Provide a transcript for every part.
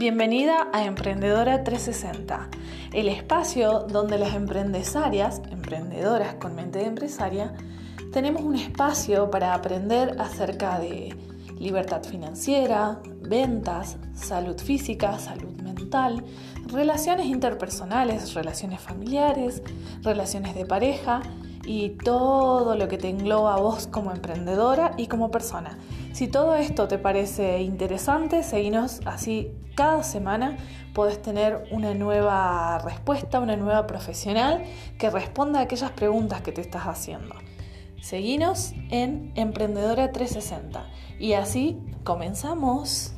Bienvenida a Emprendedora 360, el espacio donde las emprendesarias, emprendedoras con mente de empresaria, tenemos un espacio para aprender acerca de libertad financiera, ventas, salud física, salud mental, relaciones interpersonales, relaciones familiares, relaciones de pareja y todo lo que te engloba a vos como emprendedora y como persona. Si todo esto te parece interesante, seguinos así cada semana podés tener una nueva respuesta, una nueva profesional que responda a aquellas preguntas que te estás haciendo. Seguinos en Emprendedora 360 y así comenzamos.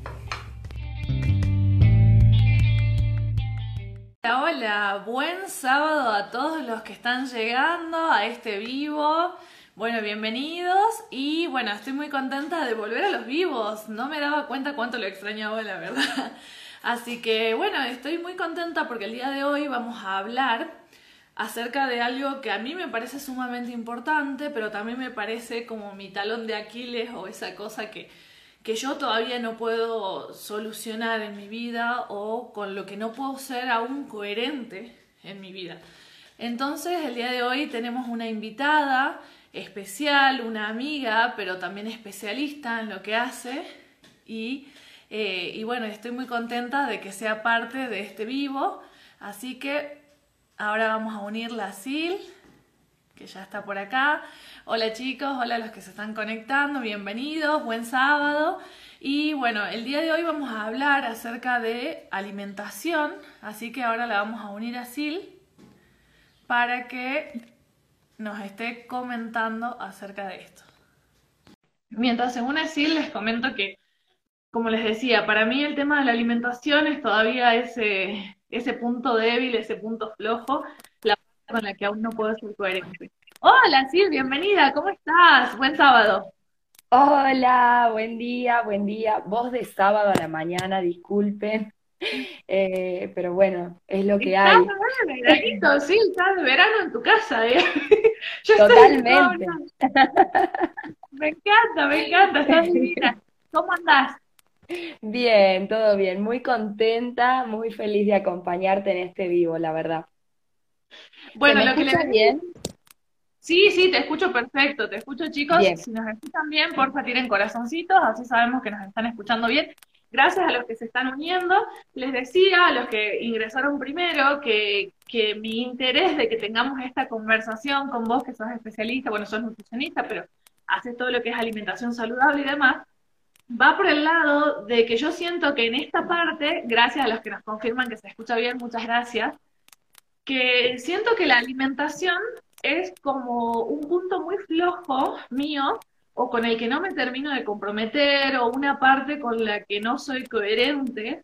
Hola, hola, buen sábado a todos los que están llegando a este vivo. Bueno, bienvenidos y bueno, estoy muy contenta de volver a los vivos. No me daba cuenta cuánto lo extrañaba, la verdad. Así que bueno, estoy muy contenta porque el día de hoy vamos a hablar acerca de algo que a mí me parece sumamente importante, pero también me parece como mi talón de Aquiles o esa cosa que que yo todavía no puedo solucionar en mi vida o con lo que no puedo ser aún coherente en mi vida. Entonces, el día de hoy tenemos una invitada especial, una amiga, pero también especialista en lo que hace. Y, eh, y bueno, estoy muy contenta de que sea parte de este vivo, así que ahora vamos a unirla a Sil, que ya está por acá. Hola chicos, hola los que se están conectando, bienvenidos, buen sábado. Y bueno, el día de hoy vamos a hablar acerca de alimentación, así que ahora la vamos a unir a Sil para que nos esté comentando acerca de esto. Mientras se une Sil, les comento que, como les decía, para mí el tema de la alimentación es todavía ese, ese punto débil, ese punto flojo, la parte con la que aún no puedo ser coherente. Hola, Sil, bienvenida, ¿cómo estás? Buen sábado. Hola, buen día, buen día. Voz de sábado a la mañana, disculpen. Eh, pero bueno, es lo que hay. Estás sí, estás de verano en tu casa, ¿eh? Totalmente. me encanta, me encanta, estás divina. ¿Cómo andás? Bien, todo bien, muy contenta, muy feliz de acompañarte en este vivo, la verdad. Bueno, lo que le bien. Sí, sí, te escucho perfecto, te escucho chicos. Si nos escuchan bien, porfa, tiren corazoncitos, así sabemos que nos están escuchando bien. Gracias a los que se están uniendo. Les decía a los que ingresaron primero que, que mi interés de que tengamos esta conversación con vos, que sos especialista, bueno, sos nutricionista, pero haces todo lo que es alimentación saludable y demás, va por el lado de que yo siento que en esta parte, gracias a los que nos confirman que se escucha bien, muchas gracias, que siento que la alimentación es como un punto muy flojo mío o con el que no me termino de comprometer o una parte con la que no soy coherente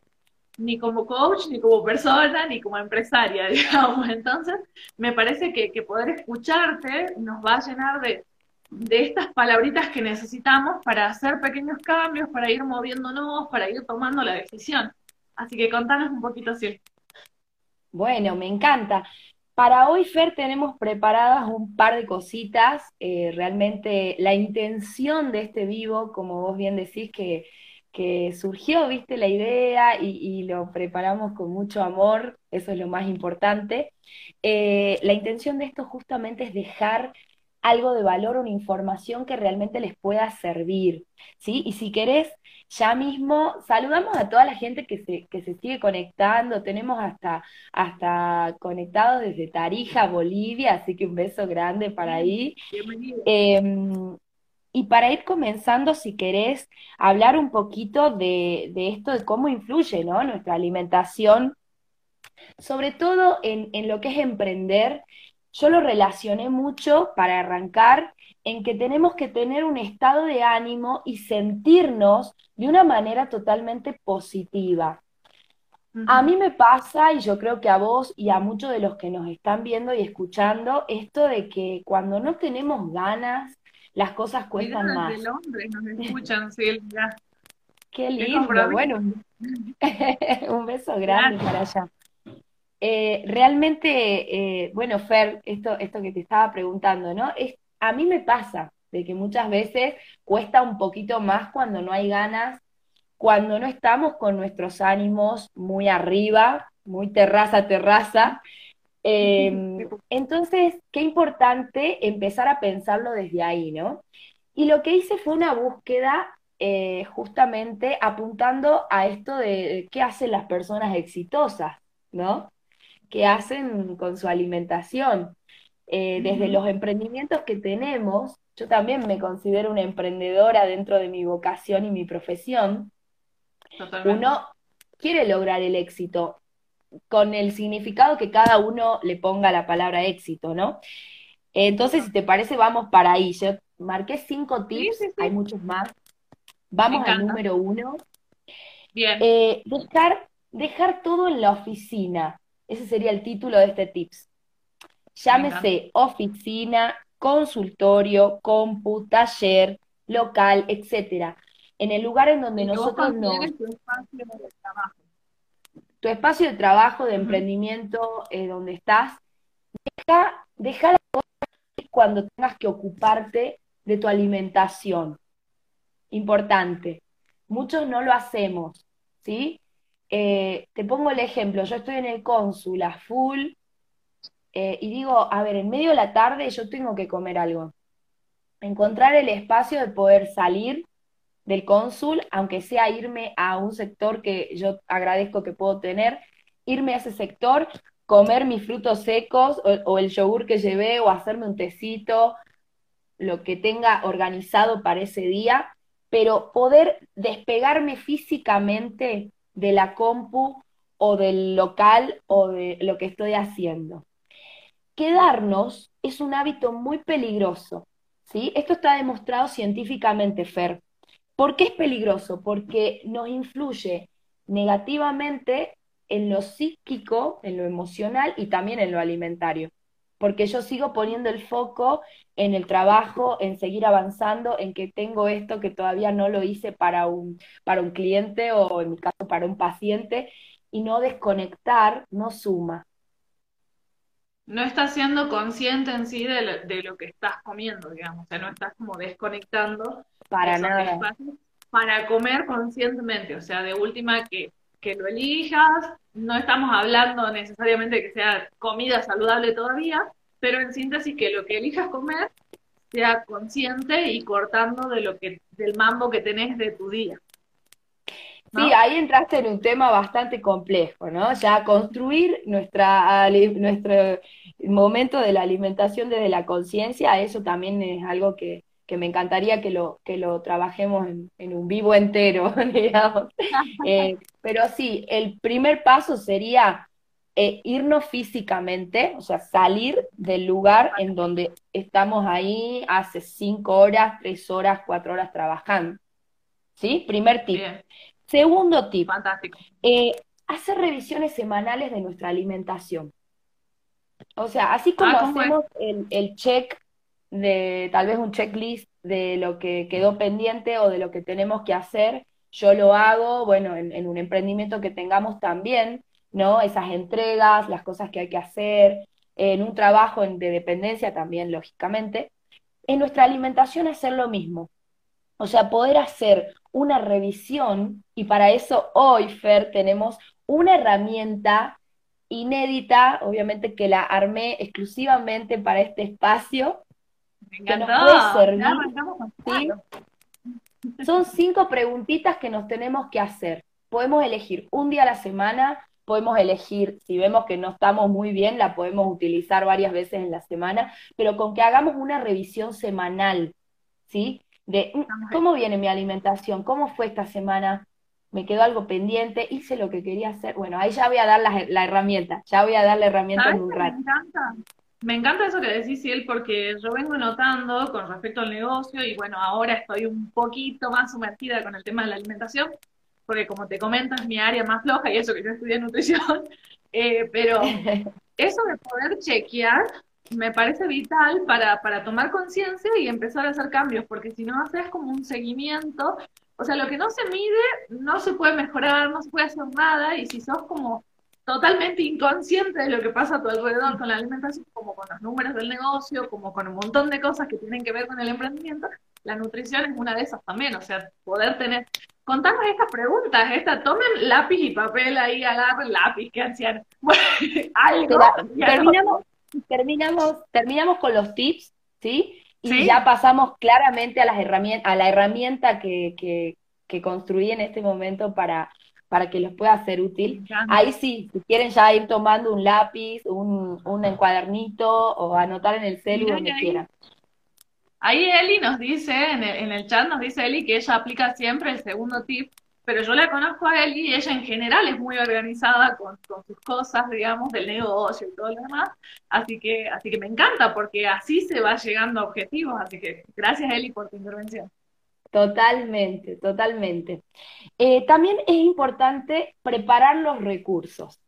ni como coach, ni como persona, ni como empresaria, digamos. Entonces, me parece que, poder escucharte nos va a llenar de, de estas palabritas que necesitamos para hacer pequeños cambios, para ir moviéndonos, para ir tomando la decisión. Así que contanos un poquito, así. Bueno, me encanta. Para hoy, Fer, tenemos preparadas un par de cositas. Eh, realmente la intención de este vivo, como vos bien decís, que, que surgió, viste, la idea y, lo preparamos con mucho amor, eso es lo más importante. Eh, la intención de esto justamente es dejar algo de valor, una información que realmente les pueda servir, ¿sí? Y si querés, ya mismo saludamos a toda la gente que se, que se sigue conectando, tenemos hasta, hasta conectados desde Tarija, Bolivia, así que un beso grande para ahí. Em, y para ir comenzando, si querés, hablar un poquito de, de esto, de cómo influye ¿no? nuestra alimentación, sobre todo en, en lo que es emprender yo lo relacioné mucho para arrancar en que tenemos que tener un estado de ánimo y sentirnos de una manera totalmente positiva. A mí me pasa, y yo creo que a vos y a muchos de los que nos están viendo y escuchando, esto de que cuando no tenemos ganas, las cosas cuestan más. De Londres nos escuchan, Silvia. Qué lindo, bueno, un beso grande para allá. Eh, realmente, eh, bueno, Fer, esto, esto que te estaba preguntando, ¿no? Es, a mí me pasa de que muchas veces cuesta un poquito más cuando no hay ganas cuando no estamos con nuestros ánimos muy arriba, muy terraza, terraza. Em, entonces, qué importante empezar a pensarlo desde ahí, ¿no? Y lo que hice fue una búsqueda eh, justamente apuntando a esto de qué hacen las personas exitosas, ¿no? ¿Qué hacen con su alimentación? Eh, desde los emprendimientos que tenemos, yo también me considero una emprendedora dentro de mi vocación y mi profesión. Uno quiere lograr el éxito con el significado que cada uno le ponga la palabra éxito, ¿no? Entonces, si te parece, vamos para ahí. Yo marqué cinco tips, hay muchos más. Vamos al número uno. Bien. Eh, dejar, dejar todo en la oficina. Ese sería el título de este tips. Llámese oficina, consultorio, compu, taller, local, etcétera. En el lugar en donde nosotros no. Tu espacio de trabajo. Tu espacio de trabajo, de emprendimiento, eh, donde estás, deja, deja la cuando tengas que ocuparte de tu alimentación. Importante. Muchos no lo hacemos, ¿sí? Eh, te pongo el ejemplo, yo estoy en el cónsul a full eh, y digo, a ver, en medio de la tarde yo tengo que comer algo. Encontrar el espacio de poder salir del cónsul, aunque sea irme a un sector que yo agradezco que puedo tener, irme a ese sector, comer mis frutos secos o, o el yogur que llevé o hacerme un tecito, lo que tenga organizado para ese día, pero poder despegarme físicamente de la compu o del local o de lo que estoy haciendo. Quedarnos es un hábito muy peligroso, ¿sí? Esto está demostrado científicamente, Fer. ¿Por qué es peligroso? Porque nos influye negativamente en lo psíquico, en lo emocional y también en lo alimentario porque yo sigo poniendo el foco en el trabajo, en seguir avanzando, en que tengo esto que todavía no lo hice para un, para un cliente o en mi caso para un paciente, y no desconectar no suma. No estás siendo consciente en sí de lo, que estás comiendo, digamos, o sea, no estás como desconectando para nada. Para comer conscientemente, o sea, de última que, que lo elijas, no estamos hablando necesariamente de que sea comida saludable todavía, pero en síntesis que lo que elijas comer sea consciente y cortando de lo que del mambo que tenés de tu día. Sí, ahí entraste en un tema bastante complejo, ¿no? Ya construir nuestra, nuestro momento de la alimentación desde la conciencia, eso también es algo que, que me encantaría que lo, que lo trabajemos en, un vivo entero, digamos. Eh, pero sí, el primer paso sería eh, irnos físicamente, o sea, salir del lugar en donde estamos ahí hace cinco horas, tres horas, cuatro horas trabajando. ¿Sí? Primer tip. Segundo tip. Fantástico. Eh, hacer revisiones semanales de nuestra alimentación. O sea, así como ah, hacemos el, el check de tal vez un checklist de lo que quedó pendiente o de lo que tenemos que hacer. Yo lo hago, bueno, en, un emprendimiento que tengamos también, ¿no? Esas entregas, las cosas que hay que hacer, en un trabajo de dependencia también, lógicamente. En nuestra alimentación hacer lo mismo. O sea, poder hacer una revisión y para eso hoy, Fer, tenemos una herramienta inédita, obviamente que la armé exclusivamente para este espacio, son cinco preguntitas que nos tenemos que hacer. Podemos elegir un día a la semana, podemos elegir, si vemos que no estamos muy bien, la podemos utilizar varias veces en la semana, pero con que hagamos una revisión semanal, ¿sí? De mm, cómo viene mi alimentación, cómo fue esta semana, me quedó algo pendiente, hice lo que quería hacer. Bueno, ahí ya voy a dar la, herramienta, ya voy a dar la herramienta en un rato. Me encanta eso que decís, él, porque yo vengo notando con respecto al negocio y bueno, ahora estoy un poquito más sumergida con el tema de la alimentación, porque como te comentas, mi área más floja y eso que yo estudié nutrición, eh, pero eso de poder chequear me parece vital para, para tomar conciencia y empezar a hacer cambios, porque si no haces como un seguimiento, o sea, lo que no se mide no se puede mejorar, no se puede hacer nada, y si sos como totalmente inconsciente de lo que pasa a tu alrededor con la alimentación, como con los números del negocio, como con un montón de cosas que tienen que ver con el emprendimiento, la nutrición es una de esas también, o sea, poder tener contanos estas preguntas, esta, tomen lápiz y papel ahí, agarren lápiz, qué anciano. Bueno, terminamos, terminamos, terminamos con los tips, ¿sí? Y ya pasamos claramente a las herramientas, a la herramienta que, que, que construí en este momento para, para que los pueda ser útil. Ahí sí, si quieren ya ir tomando un lápiz, un, un encuadernito o anotar en el celu donde quieran. Ahí Eli nos dice, en el, en el chat nos dice Eli que ella aplica siempre el segundo tip, pero yo la conozco a Eli y ella en general es muy organizada con, con, sus cosas, digamos, del negocio y todo lo demás. Así que, así que me encanta porque así se va llegando a objetivos. Así que gracias Eli por tu intervención. Totalmente, totalmente. Eh, también es importante preparar los recursos.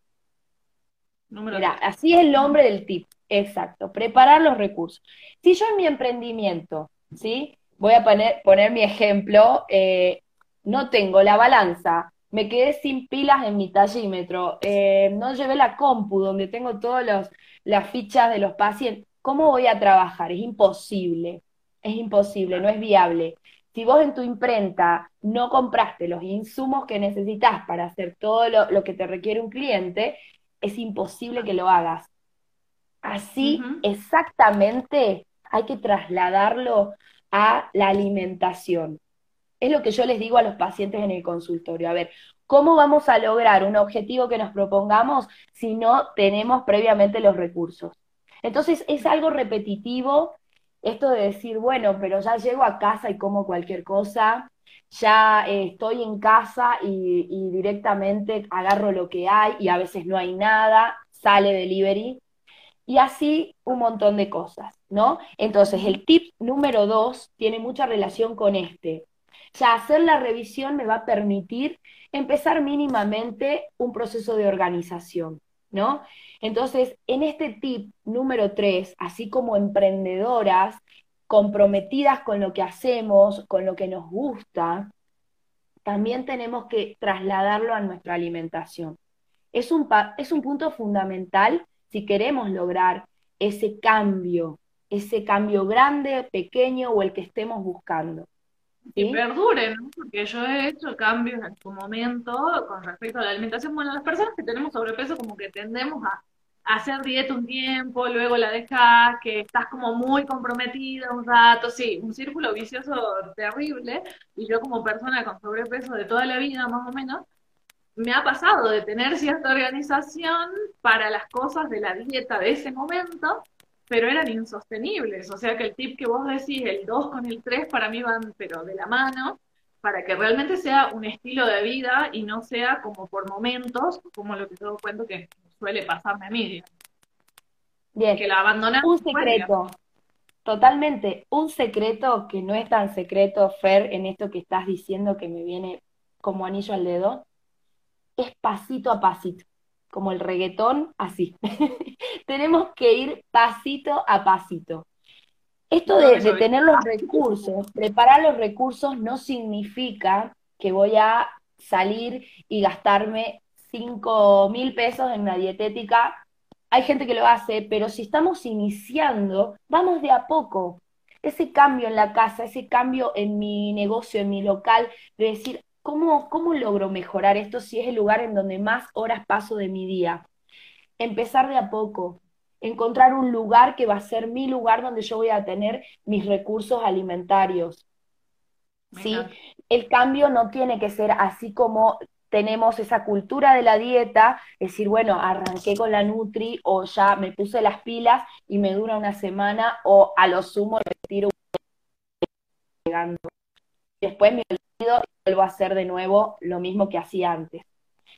Mira, así es el nombre del tip. Exacto, preparar los recursos. Si yo en mi emprendimiento, ¿sí? Voy a poner, poner mi ejemplo, eh, no tengo la balanza, me quedé sin pilas en mi tallímetro, eh, no llevé la compu donde tengo todas las fichas de los pacientes, ¿cómo voy a trabajar? Es imposible, es imposible, no es viable. Si vos en tu imprenta no compraste los insumos que necesitas para hacer todo lo que te requiere un cliente, es imposible que lo hagas. Así exactamente hay que trasladarlo a la alimentación. Es lo que yo les digo a los pacientes en el consultorio. A ver, ¿cómo vamos a lograr un objetivo que nos propongamos si no tenemos previamente los recursos? Entonces es algo repetitivo esto de decir, bueno, pero ya llego a casa y como cualquier cosa, ya eh, estoy en casa y, y, directamente agarro lo que hay y a veces no hay nada, sale delivery y así un montón de cosas, ¿no? Entonces, el tip número dos tiene mucha relación con este. Ya hacer la revisión me va a permitir empezar mínimamente un proceso de organización, ¿no? Entonces, en este tip número tres, así como emprendedoras comprometidas con lo que hacemos, con lo que nos gusta, también tenemos que trasladarlo a nuestra alimentación. Es un, es un punto fundamental si queremos lograr ese cambio, ese cambio grande, pequeño o el que estemos buscando. Y perdure, ¿no? Porque yo he hecho cambios en su momento con respecto a la alimentación. Bueno, las personas que tenemos sobrepeso como que tendemos a, hacer dieta un tiempo, luego la dejas, que estás como muy comprometida un rato, sí, un círculo vicioso terrible. Y yo como persona con sobrepeso de toda la vida más o menos, me ha pasado de tener cierta organización para las cosas de la dieta de ese momento, pero eran insostenibles. O sea que el tip que vos decís, el 2 con el 3, para mí van, pero de la mano, para que realmente sea un estilo de vida y no sea como por momentos, como lo que yo cuento que suele pasarme a mí. Bien. Que la abandonas. Un secreto. Totalmente. Un secreto que no es tan secreto, Fer, en esto que estás diciendo que me viene como anillo al dedo, es pasito a pasito, como el reggaetón, así. Tenemos que ir pasito a pasito. Esto de, tener los recursos, preparar los recursos no significa que voy a salir y gastarme 5 mil pesos en una dietética. Hay gente que lo hace, pero si estamos iniciando, vamos de a poco. Ese cambio en la casa, ese cambio en mi negocio, en mi local, de decir, ¿Cómo, ¿Cómo logro mejorar esto si es el lugar en donde más horas paso de mi día? Empezar de a poco, encontrar un lugar que va a ser mi lugar donde yo voy a tener mis recursos alimentarios. ¿Sí? El cambio no tiene que ser así como tenemos esa cultura de la dieta, decir, bueno, arranqué con la Nutri o ya me puse las pilas y me dura una semana o a lo sumo retiro llegando. Después me olvido vuelvo a hacer de nuevo lo mismo que hacía antes.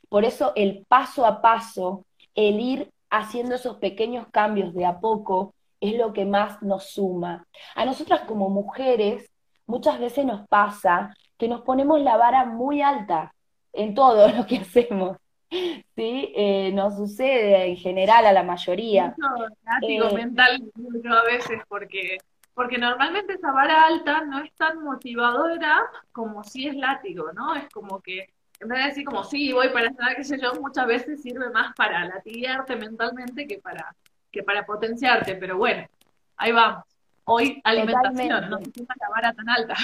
Por eso el paso a paso, el ir haciendo esos pequeños cambios de a poco, es lo que más nos suma. A nosotras como mujeres, muchas veces nos pasa que nos ponemos la vara muy alta en todo lo que hacemos. ¿Sí? Eh, nos sucede en general a la mayoría. Eh, mental a veces porque porque normalmente esa vara alta no es tan motivadora como si es látigo, ¿no? Es como que, en vez de decir como, sí, voy para allá, qué sé yo, muchas veces sirve más para latigarte mentalmente que para, que para potenciarte, pero bueno, ahí vamos. Hoy alimentación, no necesita la vara tan alta.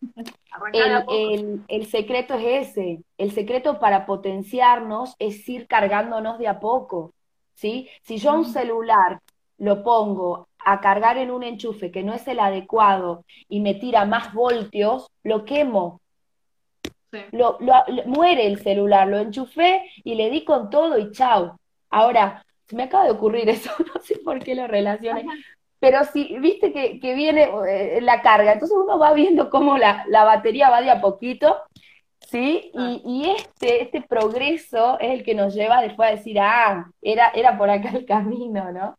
el, el, secreto es ese. El secreto para potenciarnos es ir cargándonos de a poco. ¿sí? Si yo un celular lo pongo a cargar en un enchufe que no es el adecuado y me tira más voltios, lo quemo. Lo, muere el celular, lo enchufé y le di con todo y chao. Ahora, se me acaba de ocurrir eso, no sé por qué lo relacioné, pero si viste que, viene eh, la carga, entonces uno va viendo cómo la, batería va de a poquito, ¿sí? Y, y, este, este progreso es el que nos lleva después a decir, ah, era, era por acá el camino, ¿no?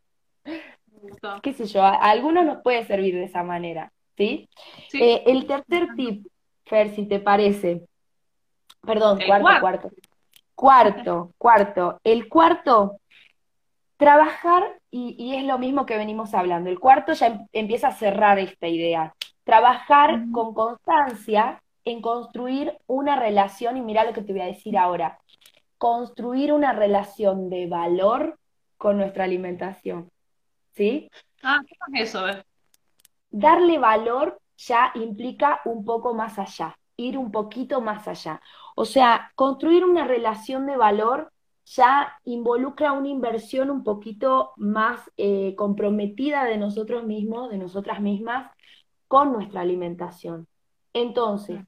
Qué sé yo, a, algunos nos puede servir de esa manera, ¿sí? Eh, el tercer tip, Fer, si te parece, perdón, cuarto, cuarto, cuarto, cuarto, el cuarto, trabajar, y, es lo mismo que venimos hablando, el cuarto ya em, empieza a cerrar esta idea, trabajar con constancia en construir una relación, y mira lo que te voy a decir ahora, construir una relación de valor con nuestra alimentación. ¿Sí? Ah, ¿qué es eso? Darle valor ya implica un poco más allá, ir un poquito más allá. O sea, construir una relación de valor ya involucra una inversión un poquito más eh, comprometida de nosotros mismos, de nosotras mismas, con nuestra alimentación. Entonces,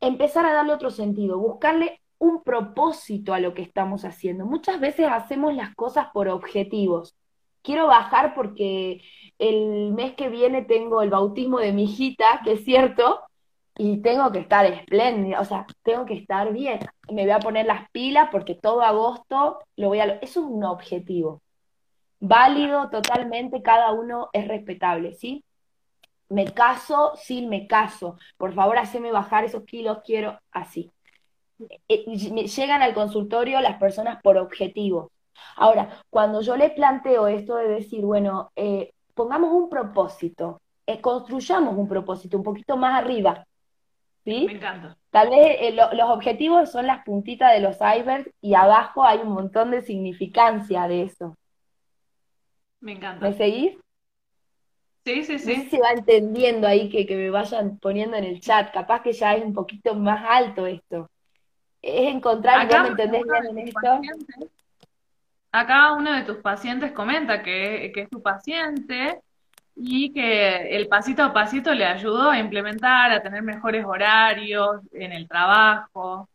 empezar a darle otro sentido, buscarle un propósito a lo que estamos haciendo. Muchas veces hacemos las cosas por objetivos quiero bajar porque el mes que viene tengo el bautismo de mi hijita, que es cierto, y tengo que estar espléndida, o sea, tengo que estar bien. Me voy a poner las pilas porque todo agosto lo voy a... Eso es un objetivo. Válido totalmente, cada uno es respetable, ¿sí? Me caso, sí, me caso. Por favor, haceme bajar esos kilos, quiero así. Eh, llegan al consultorio las personas por objetivo. Ahora, cuando yo le planteo esto de decir, bueno, eh, pongamos un propósito, eh, construyamos un propósito un poquito más arriba, ¿sí? Me encanta. Tal vez eh, los objetivos son las puntitas de los icebergs y abajo hay un montón de significancia de eso. Me encanta. ¿Me seguís? Sí, sí, sí. No sé si va entendiendo ahí que, que me vayan poniendo en el chat. Capaz que ya es un poquito más alto esto. Es encontrar, ¿ya me entendés bien en esto? Acá uno de tus pacientes comenta que, es tu paciente y que el pasito a pasito le ayudó a implementar, a tener mejores horarios en el trabajo.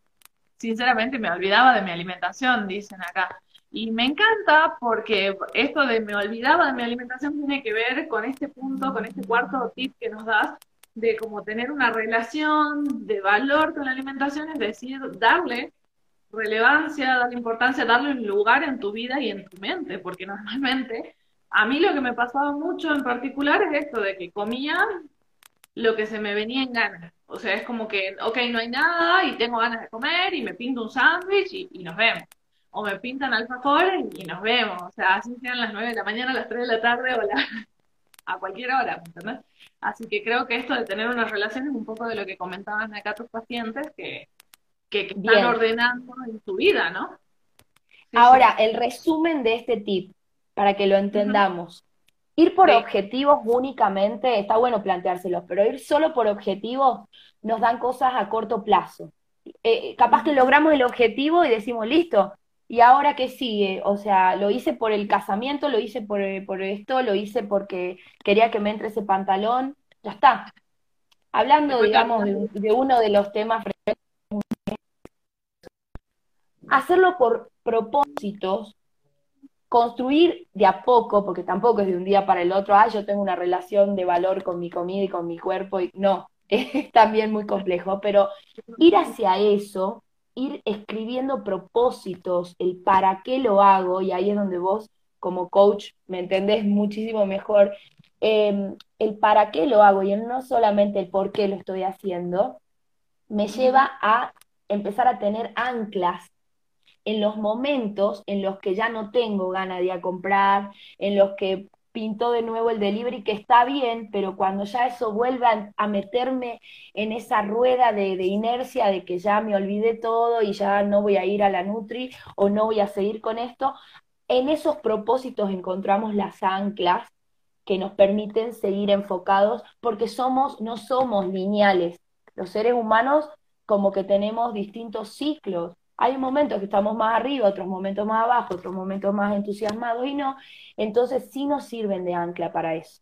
Sinceramente me olvidaba de mi alimentación, dicen acá. Y me encanta porque esto de me olvidaba de mi alimentación tiene que ver con este punto, con este cuarto tip que nos das, de cómo tener una relación de valor con la alimentación, es decir, darle relevancia, darle importancia, darle un lugar en tu vida y en tu mente, porque normalmente a mí lo que me pasaba mucho en particular es esto de que comía lo que se me venía en ganas. O sea, es como que, ok, no hay nada y tengo ganas de comer y me pinto un sándwich y, nos vemos. O me pintan alfajores y, nos vemos. O sea, así sean las 9 de la mañana, las 3 de la tarde o a cualquier hora, ¿entendés? Así que creo que esto de tener una relación es un poco de lo que comentaban acá tus pacientes, que, que, están ordenando en tu vida, ¿no? Ahora, el resumen de este tip, para que lo entendamos. Ir por objetivos únicamente, está bueno planteárselos, pero ir solo por objetivos nos dan cosas a corto plazo. Eh, capaz que logramos el objetivo y decimos, listo, ¿y ahora qué sigue? O sea, lo hice por el casamiento, lo hice por, por esto, lo hice porque quería que me entre ese pantalón, ya está. Hablando, digamos, de, de, uno de los temas hacerlo por propósitos, construir de a poco, porque tampoco es de un día para el otro, ah, yo tengo una relación de valor con mi comida y con mi cuerpo, y no, es también muy complejo, pero ir hacia eso, ir escribiendo propósitos, el para qué lo hago, y ahí es donde vos como coach me entendés muchísimo mejor, em, el para qué lo hago y no solamente el por qué lo estoy haciendo, me lleva a empezar a tener anclas en los momentos en los que ya no tengo ganas de ir a comprar, en los que pintó de nuevo el delivery, que está bien, pero cuando ya eso vuelve a, meterme en esa rueda de, inercia de que ya me olvidé todo y ya no voy a ir a la Nutri o no voy a seguir con esto, en esos propósitos encontramos las anclas que nos permiten seguir enfocados porque somos, no somos lineales, Los seres humanos como que tenemos distintos ciclos. Hay momentos que estamos más arriba, otros momentos más abajo, otros momentos más entusiasmados y no. Entonces sí nos sirven de ancla para eso.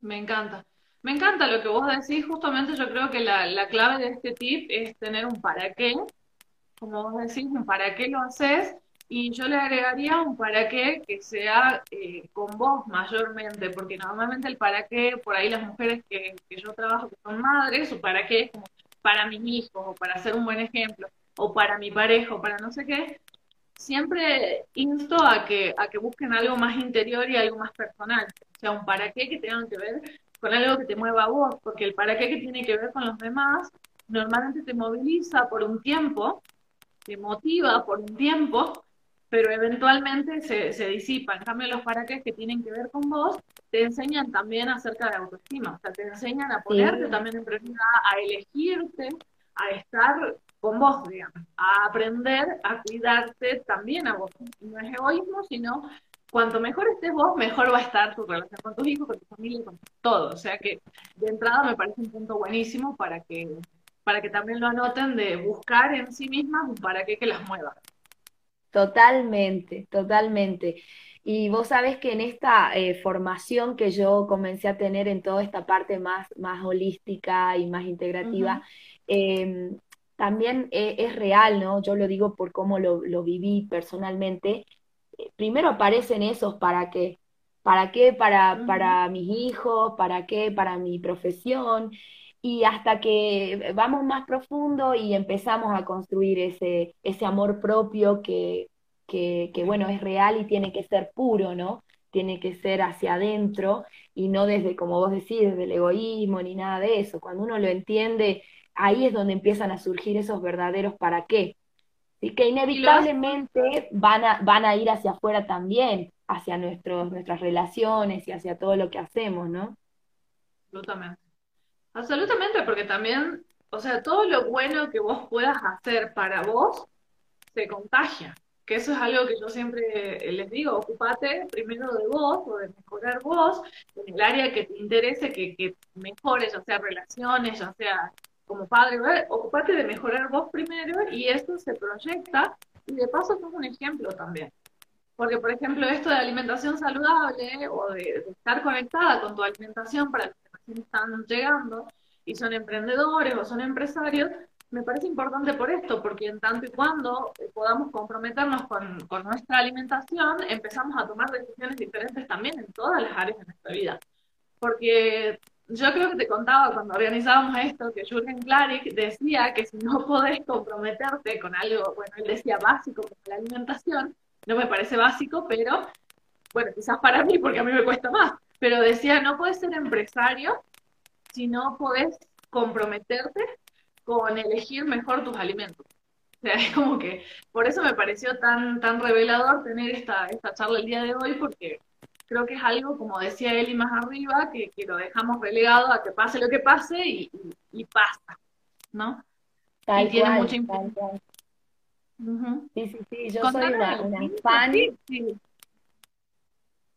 Me encanta. Me encanta lo que vos decís. Justamente yo creo que la, la clave de este tip es tener un para qué. Como vos decís, un para qué lo haces y yo le agregaría un para qué que sea eh, con vos mayormente, porque normalmente el para qué, por ahí las mujeres que, yo trabajo que son madres, su para qué es como para mis hijos, o para ser un buen ejemplo, o para mi pareja, o para no sé qué, siempre insto a que, a que busquen algo más interior y algo más personal, o sea, un para qué que tengan que ver con algo que te mueva a vos, porque el para qué que tiene que ver con los demás normalmente te moviliza por un tiempo, te motiva por un tiempo, pero eventualmente se, se disipa. En cambio, los para qué que tienen que ver con vos te enseñan también acerca de autoestima, o sea, te enseñan a ponerte también en prioridad, a elegirte, a estar con vos, digamos, a aprender a cuidarte también a vos. No es egoísmo, sino cuanto mejor estés vos, mejor va a estar tu relación con tus hijos, con tu familia, con todo. O sea que de entrada me parece un punto buenísimo para que, para que también lo anoten de buscar en sí mismas un para qué que las mueva. Totalmente, totalmente. Y vos sabés que en esta eh, formación que yo comencé a tener en toda esta parte más, más holística y más integrativa, también e, es, real, ¿no? Yo lo digo por cómo lo, viví personalmente. Eh, primero aparecen esos para qué. ¿Para qué? Para, para mis hijos, ¿para qué? Para mi profesión y hasta que vamos más profundo y empezamos a construir ese, ese amor propio que, que, bueno, es real y tiene que ser puro, ¿no? Tiene que ser hacia adentro y no desde, como vos decís, desde el egoísmo ni nada de eso. Cuando uno lo entiende, ahí es donde empiezan a surgir esos verdaderos para qué. Y que inevitablemente van a, van a ir hacia afuera también, hacia nuestros, nuestras relaciones y hacia todo lo que hacemos, ¿no? Absolutamente. Absolutamente, porque también, o sea, todo lo bueno que vos puedas hacer para vos se contagia. Que eso es algo que yo siempre les digo, ocupate primero de vos o de mejorar vos en el área que te interese, que, que mejores, ya sea relaciones, ya sea como padre, ocupate de mejorar vos primero y esto se proyecta y de paso es un ejemplo también. Porque, por ejemplo, esto de alimentación saludable o de, de estar conectada con tu alimentación para están llegando y son emprendedores o son empresarios, me parece importante por esto, porque en tanto y cuando podamos comprometernos con, nuestra alimentación, empezamos a tomar decisiones diferentes también en todas las áreas de nuestra vida. Porque yo creo que te contaba cuando organizábamos esto que Jürgen Klarik decía que si no podés comprometerte con algo, bueno, él decía básico como la alimentación, no me parece básico, pero bueno, quizás para mí, porque a mí me cuesta más, pero decía, no puedes ser empresario si no puedes comprometerte con elegir mejor tus alimentos. O sea, es como que, por eso me pareció tan, tan revelador tener esta, esta charla el día de hoy, porque creo que es algo, como decía Eli más arriba, que, que lo dejamos relegado a que pase lo que pase y, y, pasa, ¿no? Tal y tiene mucha importancia. Sí, sí, sí, yo soy una, una fan. Sí,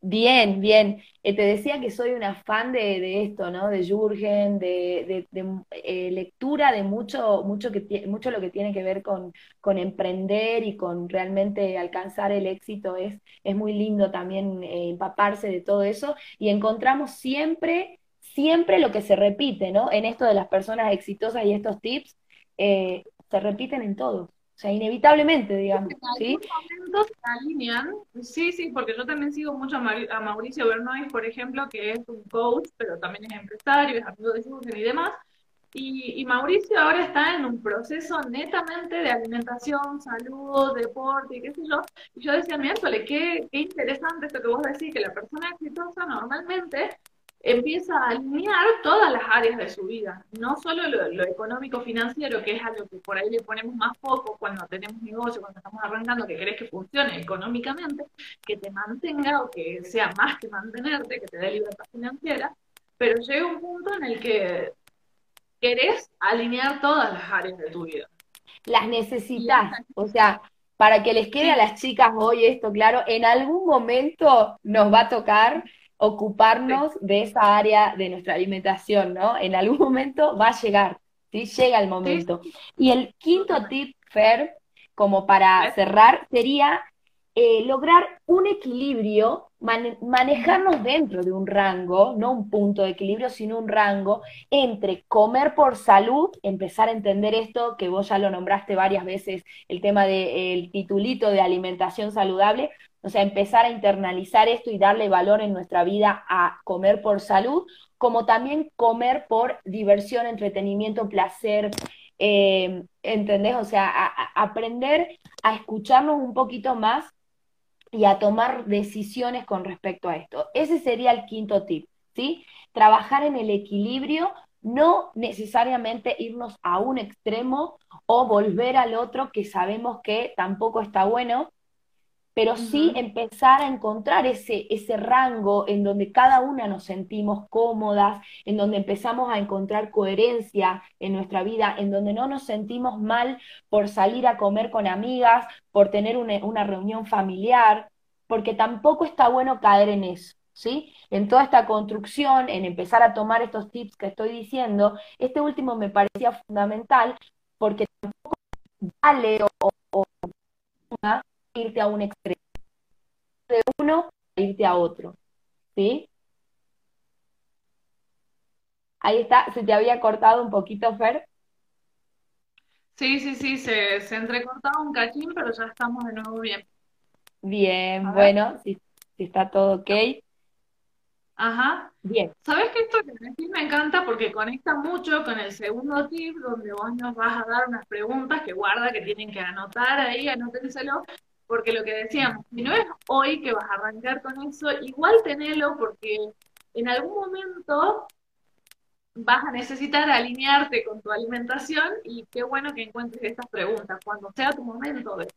Bien, bien. Eh, te decía que soy una fan de, esto, ¿no? De Jürgen, de, eh, lectura de mucho, mucho, que, mucho lo que tiene que ver con, con emprender y con realmente alcanzar el éxito. Es, es muy lindo también eh, empaparse de todo eso y encontramos siempre, siempre lo que se repite, ¿no? En esto de las personas exitosas y estos tips, se repiten en todos. O sea, inevitablemente, digamos. ¿sí? momentos se alinean. Sí, sí, porque yo también sigo mucho a, Mauricio Bernois, por ejemplo, que es un coach, pero también es empresario, es amigo de Jürgen y demás. Y, Mauricio ahora está en un proceso netamente de alimentación, salud, deporte y qué sé yo. Y yo decía, miércoles, qué, qué interesante esto que vos decís, que la persona exitosa normalmente empieza a alinear todas las áreas de su vida, no solo lo, económico financiero, que es algo que por ahí le ponemos más foco cuando tenemos negocio, cuando estamos arrancando, que querés que funcione económicamente, que te mantenga o que sea más que mantenerte, que te dé libertad financiera, pero llega un punto en el que querés alinear todas las áreas de tu vida. Las necesitas, o sea, para que les quede a las chicas hoy esto claro, en algún momento nos va a tocar ocuparnos de esa área de nuestra alimentación, ¿no? En algún momento va a llegar, ¿sí? Llega el momento. Y el quinto tip, Fer, como para cerrar, sería eh, lograr un equilibrio, manejarnos dentro de un rango, no un punto de equilibrio, sino un rango entre comer por salud, empezar a entender esto, que vos ya lo nombraste varias veces, el tema del titulito de alimentación saludable, o sea, empezar a internalizar esto y darle valor en nuestra vida a comer por salud, como también comer por diversión, entretenimiento, placer, eh, ¿entendés? O sea, aprender a escucharnos un poquito más y a tomar decisiones con respecto a esto. Ese sería el quinto tip, ¿sí? Trabajar en el equilibrio, no necesariamente irnos a un extremo o volver al otro que sabemos que tampoco está bueno, pero sí empezar a encontrar ese, ese rango en donde cada una nos sentimos cómodas, en donde empezamos a encontrar coherencia en nuestra vida, en donde no nos sentimos mal por salir a comer con amigas, por tener una, una reunión familiar, porque tampoco está bueno caer en eso. ¿Sí? En toda esta construcción, en empezar a tomar estos tips que estoy diciendo, este último me parecía fundamental porque tampoco vale o, o irte a un extremo. De uno a irte a otro. ¿Sí? Ahí está, se te había cortado un poquito, Fer. Sí, sí, sí, se, se entrecortaba un cachín, pero ya estamos de nuevo bien. Bien, bueno, si, si está todo ok. Ajá. Bien. ¿Sabes que esto que decís me encanta porque conecta mucho con el segundo tip donde vos nos vas a dar unas preguntas que guarda que tienen que anotar ahí, anótenselo, porque lo que decíamos, si no es hoy que vas a arrancar con eso, igual tenelo porque en algún momento vas a necesitar alinearte con tu alimentación y qué bueno que encuentres estas preguntas. Cuando sea tu momento de,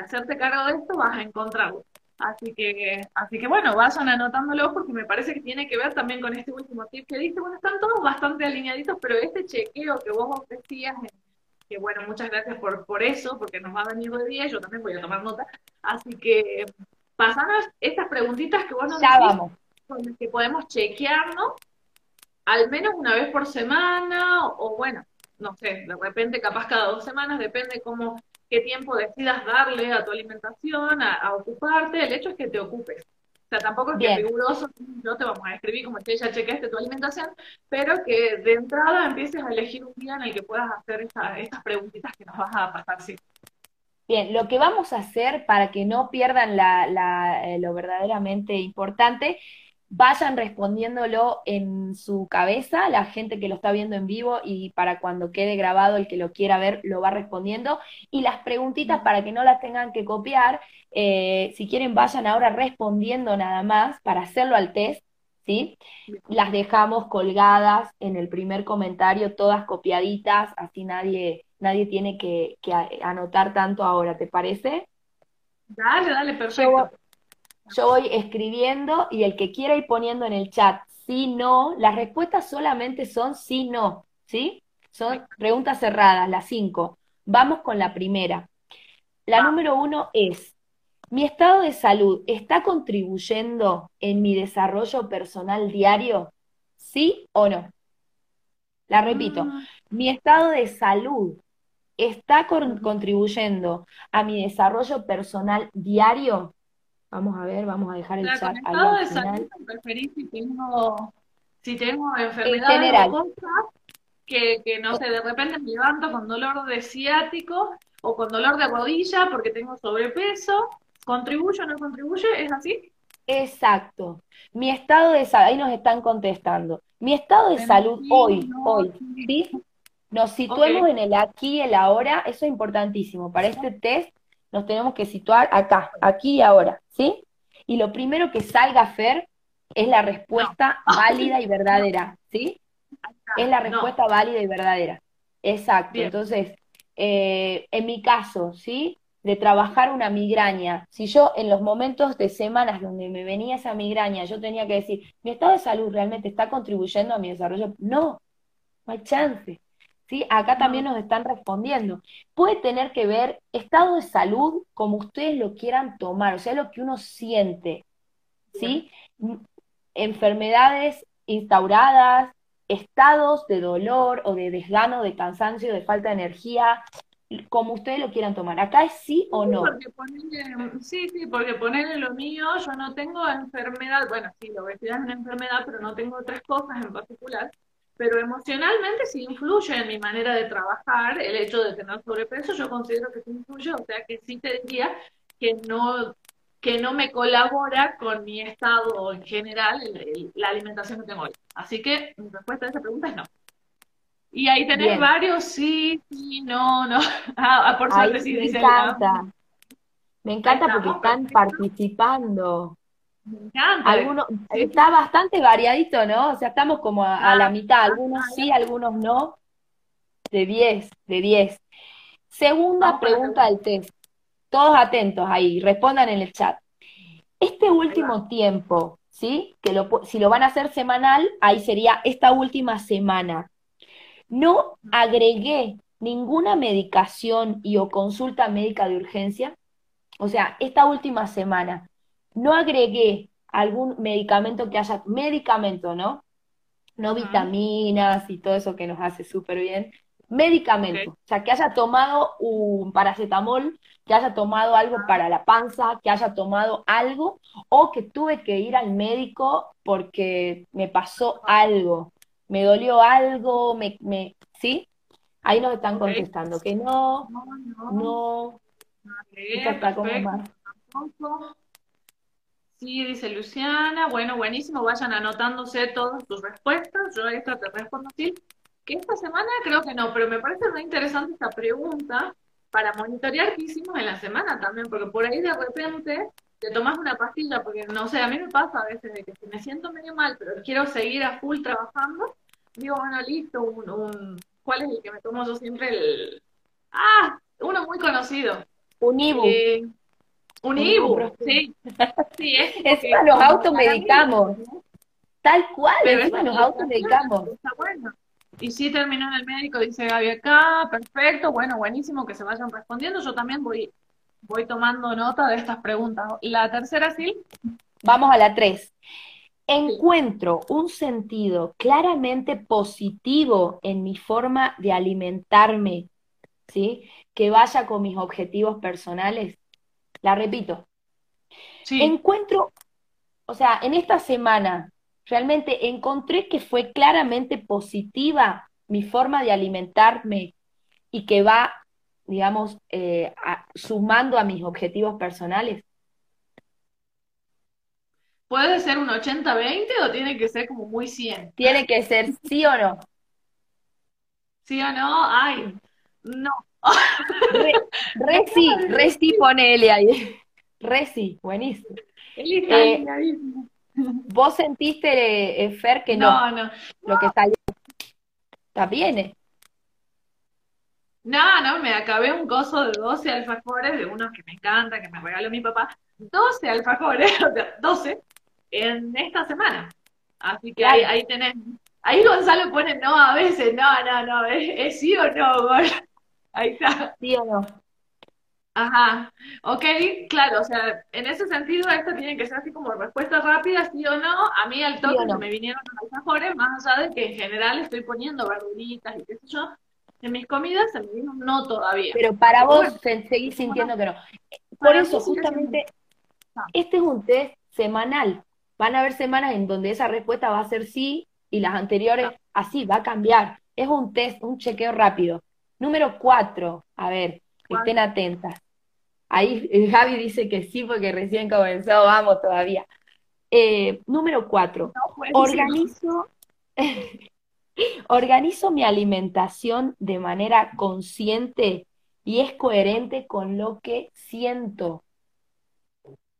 hacerte cargo de esto, vas a encontrarlo. Así que, así que bueno, vayan anotándolo porque me parece que tiene que ver también con este último tip que diste. Bueno, están todos bastante alineaditos, pero este chequeo que vos ofrecías en que bueno, muchas gracias por, por eso, porque nos va a venir de día, yo también voy a tomar nota. Así que pasanos estas preguntitas que vos nos ya vamos. con las que podemos chequearnos, al menos una vez por semana, o, bueno, no sé, de repente capaz cada dos semanas, depende cómo, qué tiempo decidas darle a tu alimentación, a ocuparte, el hecho es que te ocupes. O sea, tampoco es que riguroso, no te vamos a escribir como que ya chequeaste tu alimentación, pero que de entrada empieces a elegir un día en el que puedas hacer estas preguntitas que nos vas a pasar, sí. Bien, lo que vamos a hacer para que no pierdan la, eh, lo verdaderamente importante vayan respondiéndolo en su cabeza, la gente que lo está viendo en vivo y para cuando quede grabado el que lo quiera ver lo va respondiendo. Y las preguntitas para que no las tengan que copiar, eh, si quieren vayan ahora respondiendo nada más para hacerlo al test, ¿sí? Las dejamos colgadas en el primer comentario, todas copiaditas, así nadie, nadie tiene que, que anotar tanto ahora, ¿te parece? Dale, dale, perfecto yo voy escribiendo y el que quiera ir poniendo en el chat sí, no, las respuestas solamente son sí, no, ¿sí? Son preguntas cerradas, las cinco. Vamos con la primera. La número uno es, ¿mi estado de salud está contribuyendo en mi desarrollo personal diario? ¿Sí o no? La repito, mm. ¿mi estado de salud está contribuyendo a mi desarrollo personal diario? Vamos a ver, vamos a dejar el chat ahí al de salud preferís si tengo, si tengo enfermedades o cosas que, que, no sé, de repente me levanto con dolor de ciático o con dolor de rodilla porque tengo sobrepeso. ¿Contribuye o no contribuye? ¿Es así? Exacto. Mi estado de salud, ahí nos están contestando. Mi estado de salud hoy, hoy, ¿sí? Nos situemos en el aquí y el ahora, eso es importantísimo. Para este test nos tenemos que situar acá, aquí y ahora, ¿sí? Y lo primero que salga Fer es la respuesta válida y verdadera, ¿sí? Es la respuesta válida y verdadera. Exacto. Entonces, eh, en mi caso, ¿sí? De trabajar una migraña, si yo en los momentos de semanas donde me venía esa migraña, yo tenía que decir, ¿mi estado de salud realmente está contribuyendo a mi desarrollo? No, no hay chance. ¿Sí? Acá también nos están respondiendo. Puede tener que ver estado de salud como ustedes lo quieran tomar, o sea, lo que uno siente, ¿sí? Enfermedades instauradas, estados de dolor o de desgano, de cansancio, de falta de energía, como ustedes lo quieran tomar. Acá es sí o no. sí, sí, porque ponerle lo mío, yo no tengo enfermedad, bueno, sí, la obesidad es una enfermedad, pero no tengo otras cosas en particular. Pero emocionalmente sí influye en mi manera de trabajar el hecho de tener sobrepeso, yo considero que sí influye, o sea que sí te diría que no que no me colabora con mi estado en general, la alimentación que tengo hoy. Así que mi respuesta a esa pregunta es no. Y ahí tenés varios sí, sí, no, no. Ah, ah por suerte sí me encanta. Me encanta porque están participando. Me encanta. Algunos, está bastante variadito, ¿no? O sea, estamos como a, la ah, mitad, algunos sí, algunos no. De 10, de 10. Segunda pregunta del test. Todos atentos ahí, respondan en el chat. Este último tiempo, ¿sí? Que lo, si lo van a hacer semanal, ahí sería esta última semana. No agregué ninguna medicación y o consulta médica de urgencia. O sea, esta última semana no agregué algún medicamento que haya, medicamento, ¿no? No vitaminas y todo eso que nos hace súper bien. Medicamento, o sea, que haya tomado un paracetamol, que haya tomado algo para la panza, que haya tomado algo, o que tuve que ir al médico porque me pasó algo me dolió algo, me, me, ¿sí? Ahí nos están contestando que no, no, no. está como más. Sí, dice Luciana, bueno, buenísimo, vayan anotándose todas sus respuestas, yo a esta te respondo sí, que esta semana creo que no, pero me parece muy interesante esta pregunta para monitorear qué hicimos en la semana también, porque por ahí de repente te tomas una pastilla, porque no sé, a mí me pasa a veces de que si me siento medio mal, pero quiero seguir a full trabajando, digo, bueno, listo, un, ¿cuál es el que me tomo yo siempre? El, ah, uno muy conocido. Un Ibu. Eh, un, Ibu, sí. sí es encima los automedicamos. Tal cual, pero encima nos automedicamos. Está bueno. Y si terminó en el médico, dice Gaby acá, perfecto, bueno, buenísimo que se vayan respondiendo. Yo también voy voy tomando nota de estas preguntas. La tercera, sí. Vamos a la tres. Encuentro un sentido claramente positivo en mi forma de alimentarme, ¿sí? Que vaya con mis objetivos personales. La repito. Sí. Encuentro, o sea, en esta semana realmente encontré que fue claramente positiva mi forma de alimentarme y que va digamos, eh, sumando a mis objetivos personales? ¿Puede ser un 80-20 o tiene que ser como muy 100? Tiene que ser sí o no. ¿Sí o no? Ay, no. Re, sí, re sí ponele ahí. Re sí, buenísimo. Eh, ¿Vos sentiste, eh, Fer, que no? No, no. Lo que salió. Está bien, ¿eh? No, no, me acabé un gozo de 12 alfajores, de unos que me encantan, que me regaló mi papá. 12 alfajores, o sea, 12 en esta semana. Así que ahí, ahí tenés. Ahí Gonzalo pone no a veces, no, no, no, es, sí o no, Ahí está. Sí o no. Ajá, ok, claro, o sea, en ese sentido esto tiene que ser así como respuesta rápida, sí o no. A mí al toque me vinieron los alfajores, más allá de que en general estoy poniendo verduritas y qué sé yo, en mis comidas se me vino no todavía. Pero para vos seguís sintiendo que no. Por eso, justamente, este es un test semanal. Van a haber semanas en donde esa respuesta va a ser sí y las anteriores así, va a cambiar. Es un test, un chequeo rápido. Número cuatro, a ver, estén atentas. Ahí eh, Javi dice que sí porque recién comenzó, vamos todavía. Eh, número cuatro, organizo, Organizo mi alimentación de manera consciente y es coherente con lo que siento.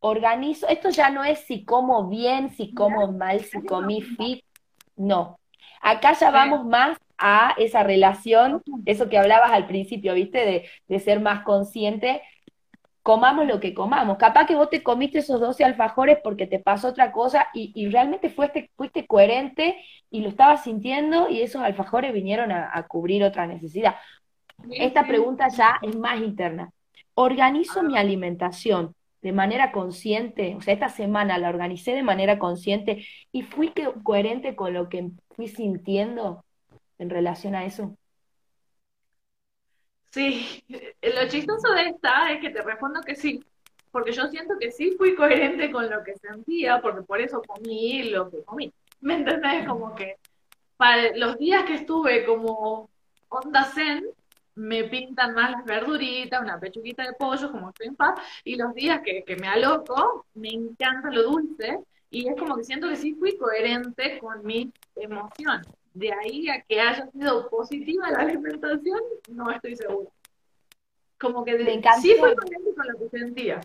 Organizo, esto ya no es si como bien, si como mal, si comí fit, no. Acá ya vamos más a esa relación, eso que hablabas al principio, ¿viste? De, de ser más consciente comamos lo que comamos. Capaz que vos te comiste esos 12 alfajores porque te pasó otra cosa y, realmente fuiste, fuiste coherente y lo estabas sintiendo y esos alfajores vinieron a, cubrir otra necesidad. Esta pregunta ya es más interna. ¿Organizo mi alimentación de manera consciente? O sea, esta semana la organicé de manera consciente y fui coherente con lo que fui sintiendo en relación a eso? Sí, lo chistoso de esta es que te respondo que sí, porque yo siento que sí fui coherente con lo que sentía, porque por eso comí lo que comí. ¿Me entendés? Como que para los días que estuve como onda zen, me pintan más las verduritas, una pechuguita de pollo, como estoy en paz, y los días que, que me aloco, me encanta lo dulce, y es como que siento que sí fui coherente con mi emoción. De ahí a que haya sido positiva la alimentación, no estoy segura. Como que de, sí fui coherente con lo que sentía.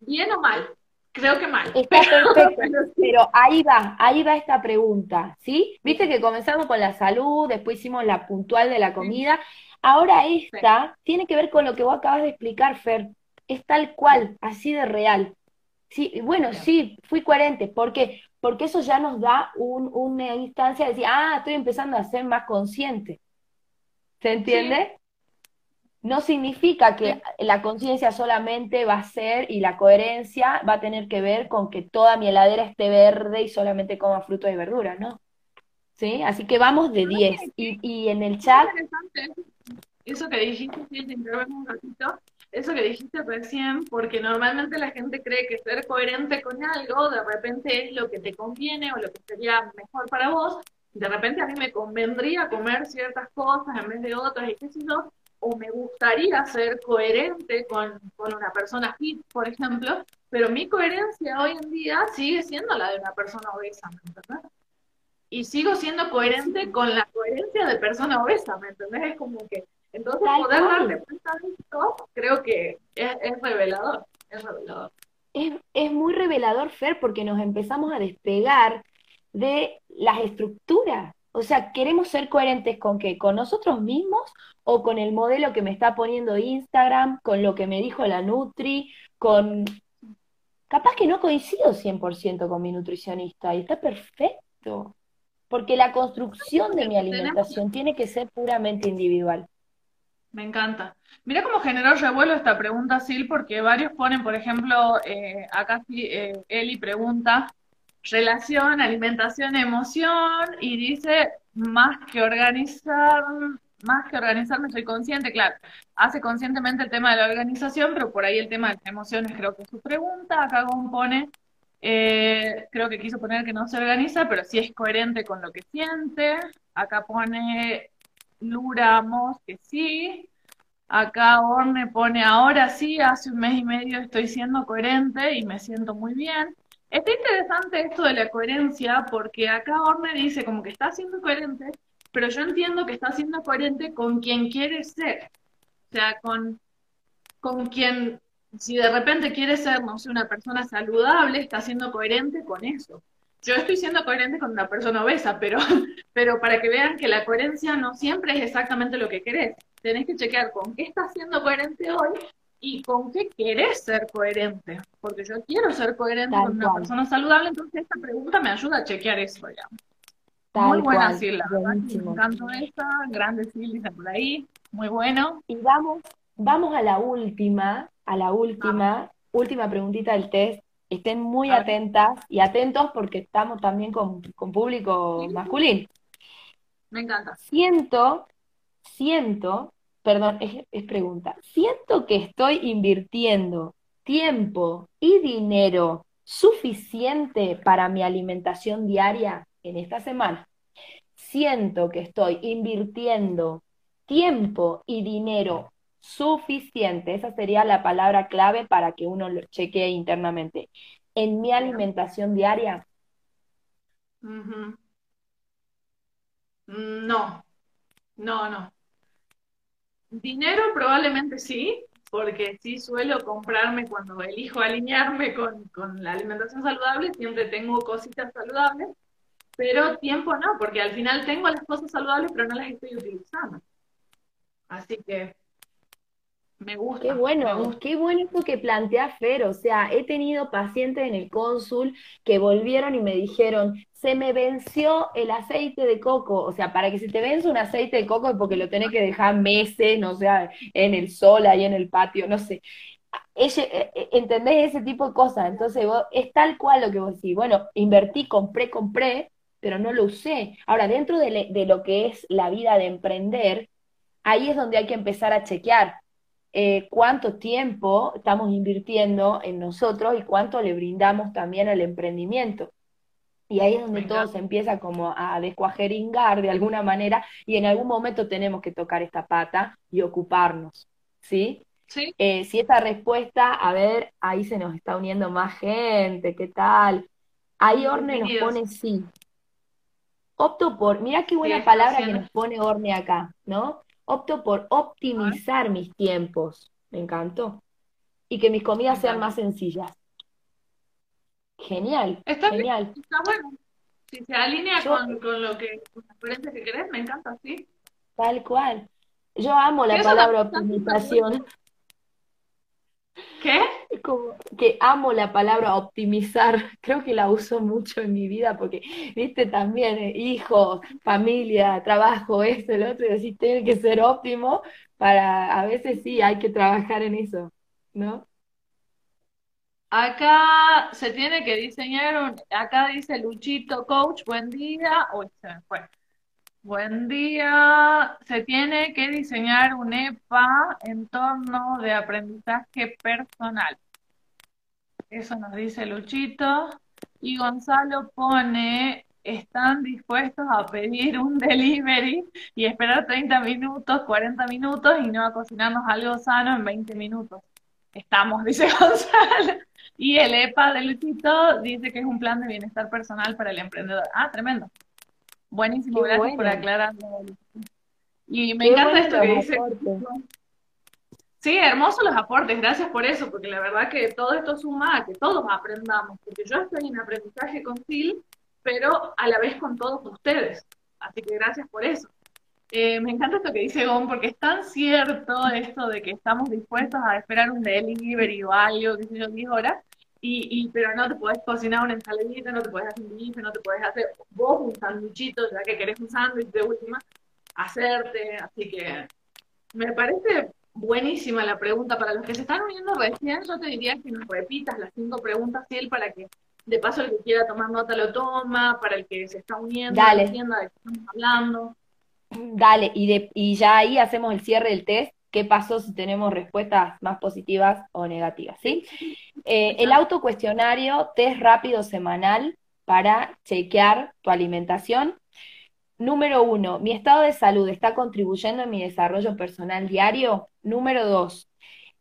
Bien o mal, Creo que mal. Está perfecto, pero ahí va, ahí va esta pregunta, ¿sí? Viste que comenzamos con la salud, después hicimos la puntual de la comida, ahora esta tiene que ver con lo que vos acabas de explicar, Fer, es tal cual, así de real. Sí, bueno, sí, fui coherente, ¿por qué? Porque eso ya nos da un, una instancia de decir, ah, estoy empezando a ser más consciente. ¿Se entiende? no significa que la conciencia solamente va a ser y la coherencia va a tener que ver con que toda mi heladera esté verde y solamente coma frutos y verduras, ¿no? ¿Sí? Así que vamos de 10. Y, y en el chat... Eso que dijiste, un ratito, eso que dijiste recién, porque normalmente la gente cree que ser coherente con algo de repente es lo que te conviene o lo que sería mejor para vos. De repente a mí me convendría comer ciertas cosas en vez de otras y qué sé yo, o me gustaría ser coherente con, una persona fit, por ejemplo, pero mi coherencia hoy en día sigue siendo la de una persona obesa, ¿me entendés? Y sigo siendo coherente con la coherencia de persona obesa, ¿me entendés? Es como que, entonces poder darle cuenta de esto, creo que es, revelador, es revelador. Es, es muy revelador, Fer, porque nos empezamos a despegar de las estructuras. O sea, queremos ser coherentes con qué? ¿Con nosotros mismos o con el modelo que me está poniendo Instagram, con lo que me dijo la Nutri, con... Capaz que no coincido 100% con mi nutricionista y está perfecto, porque la construcción de mi alimentación tiene que ser puramente individual. Me encanta. Mira cómo generó revuelo esta pregunta, Sil, porque varios ponen, por ejemplo, eh, acá eh, Eli pregunta, relación, alimentación, emoción, y dice, más que organizar, más que organizarme, soy consciente, claro, hace conscientemente el tema de la organización, pero por ahí el tema de las emociones creo que es su pregunta, acá compone, eh, creo que quiso poner que no se organiza, pero sí es coherente con lo que siente, acá pone Luramos que sí, acá Orne pone ahora sí, hace un mes y medio estoy siendo coherente y me siento muy bien. Está interesante esto de la coherencia porque acá Orne dice como que está siendo coherente, pero yo entiendo que está siendo coherente con quien quiere ser. O sea, con, con quien, si de repente quiere ser, no sé, una persona saludable, está siendo coherente con eso. Yo estoy siendo coherente con una persona obesa, pero, pero para que vean que la coherencia no siempre es exactamente lo que querés. Tenés que chequear con qué estás siendo coherente hoy y con qué querés ser coherente. Porque yo quiero ser coherente con una persona saludable, entonces esta pregunta me ayuda a chequear eso, ya. Muy buena, Silvia. Me encantó esta. Grande Silvia por ahí. Muy bueno. Y vamos, vamos a la última, a la última, ah. última preguntita del test. Estén muy atentas y atentos porque estamos también con, público masculino. Me encanta. Siento, siento, perdón, es, es pregunta. Siento que estoy invirtiendo tiempo y dinero suficiente para mi alimentación diaria en esta semana siento que estoy invirtiendo tiempo y dinero suficiente, esa sería la palabra clave para que uno lo chequee internamente, en mi alimentación diaria. No, no, no. Dinero probablemente sí, porque sí suelo comprarme cuando elijo alinearme con, con la alimentación saludable, siempre tengo cositas saludables pero tiempo no, porque al final tengo las cosas saludables, pero no las estoy utilizando. Así que me gusta. Qué bueno, qué bueno esto que plantea Fer. O sea, he tenido pacientes en el cónsul que volvieron y me dijeron, se me venció el aceite de coco. O sea, para que se te vence un aceite de coco es porque lo tenés que dejar meses, no sea, en el sol, ahí en el patio, no sé. Ella, eh, eh, ¿Entendés ese tipo de cosas? Entonces, vos, es tal cual lo que vos decís. Bueno, invertí, compré, compré, pero no lo usé. Ahora, dentro de, de lo que es la vida de emprender, ahí es donde hay que empezar a chequear eh, cuánto tiempo estamos invirtiendo en nosotros y cuánto le brindamos también al emprendimiento. Y ahí es donde todo se empieza como a descuajeringar de alguna manera y en algún momento tenemos que tocar esta pata y ocuparnos, ¿sí? Sí. Eh, si esta respuesta, a ver, ahí se nos está uniendo más gente, ¿qué tal? Ahí Orne nos pone sí. Opto por, mira qué buena palabra que nos pone Orne acá, ¿no? Opto por optimizar mis tiempos. Me encantó. Y que mis comidas sean más sencillas. Genial, está genial. está bueno. Si se alinea con, con, lo que, con las que querés, me encanta, sí. Tal cual. Yo amo la palabra optimización. ¿Qué? Como que amo la palabra optimizar, creo que la uso mucho en mi vida porque, viste, también eh, hijos, familia, trabajo, esto, el otro, y decir, tiene que ser óptimo para, a veces sí, hay que trabajar en eso, ¿no? Acá se tiene que diseñar un, acá dice Luchito Coach, buen día, uy, se me fue. Buen día. Se tiene que diseñar un EPA, entorno de aprendizaje personal. Eso nos dice Luchito. Y Gonzalo pone, están dispuestos a pedir un delivery y esperar 30 minutos, 40 minutos y no a cocinarnos algo sano en 20 minutos. Estamos, dice Gonzalo. Y el EPA de Luchito dice que es un plan de bienestar personal para el emprendedor. Ah, tremendo. Buenísimo, gracias por aclararlo. Y me encanta esto que dice. Sí, hermosos los aportes, gracias por eso, porque la verdad que todo esto suma a que todos aprendamos, porque yo estoy en aprendizaje con Phil, pero a la vez con todos ustedes. Así que gracias por eso. Eh, me encanta esto que dice Gon, porque es tan cierto esto de que estamos dispuestos a esperar un delivery o algo, que sé yo, 10 horas, y, y, pero no te puedes cocinar una ensaladita, no te puedes hacer un bife, no te puedes hacer vos un sanduichito, ya que querés un sándwich de última, hacerte, así que me parece buenísima la pregunta. Para los que se están uniendo recién, yo te diría que nos repitas las cinco preguntas, él para que de paso el que quiera tomar nota lo toma, para el que se está uniendo, entienda de qué estamos hablando. Dale, y, de, y ya ahí hacemos el cierre del test qué pasó si tenemos respuestas más positivas o negativas, ¿sí? Eh, el autocuestionario, test rápido semanal para chequear tu alimentación. Número uno, ¿mi estado de salud está contribuyendo en mi desarrollo personal diario? Número dos,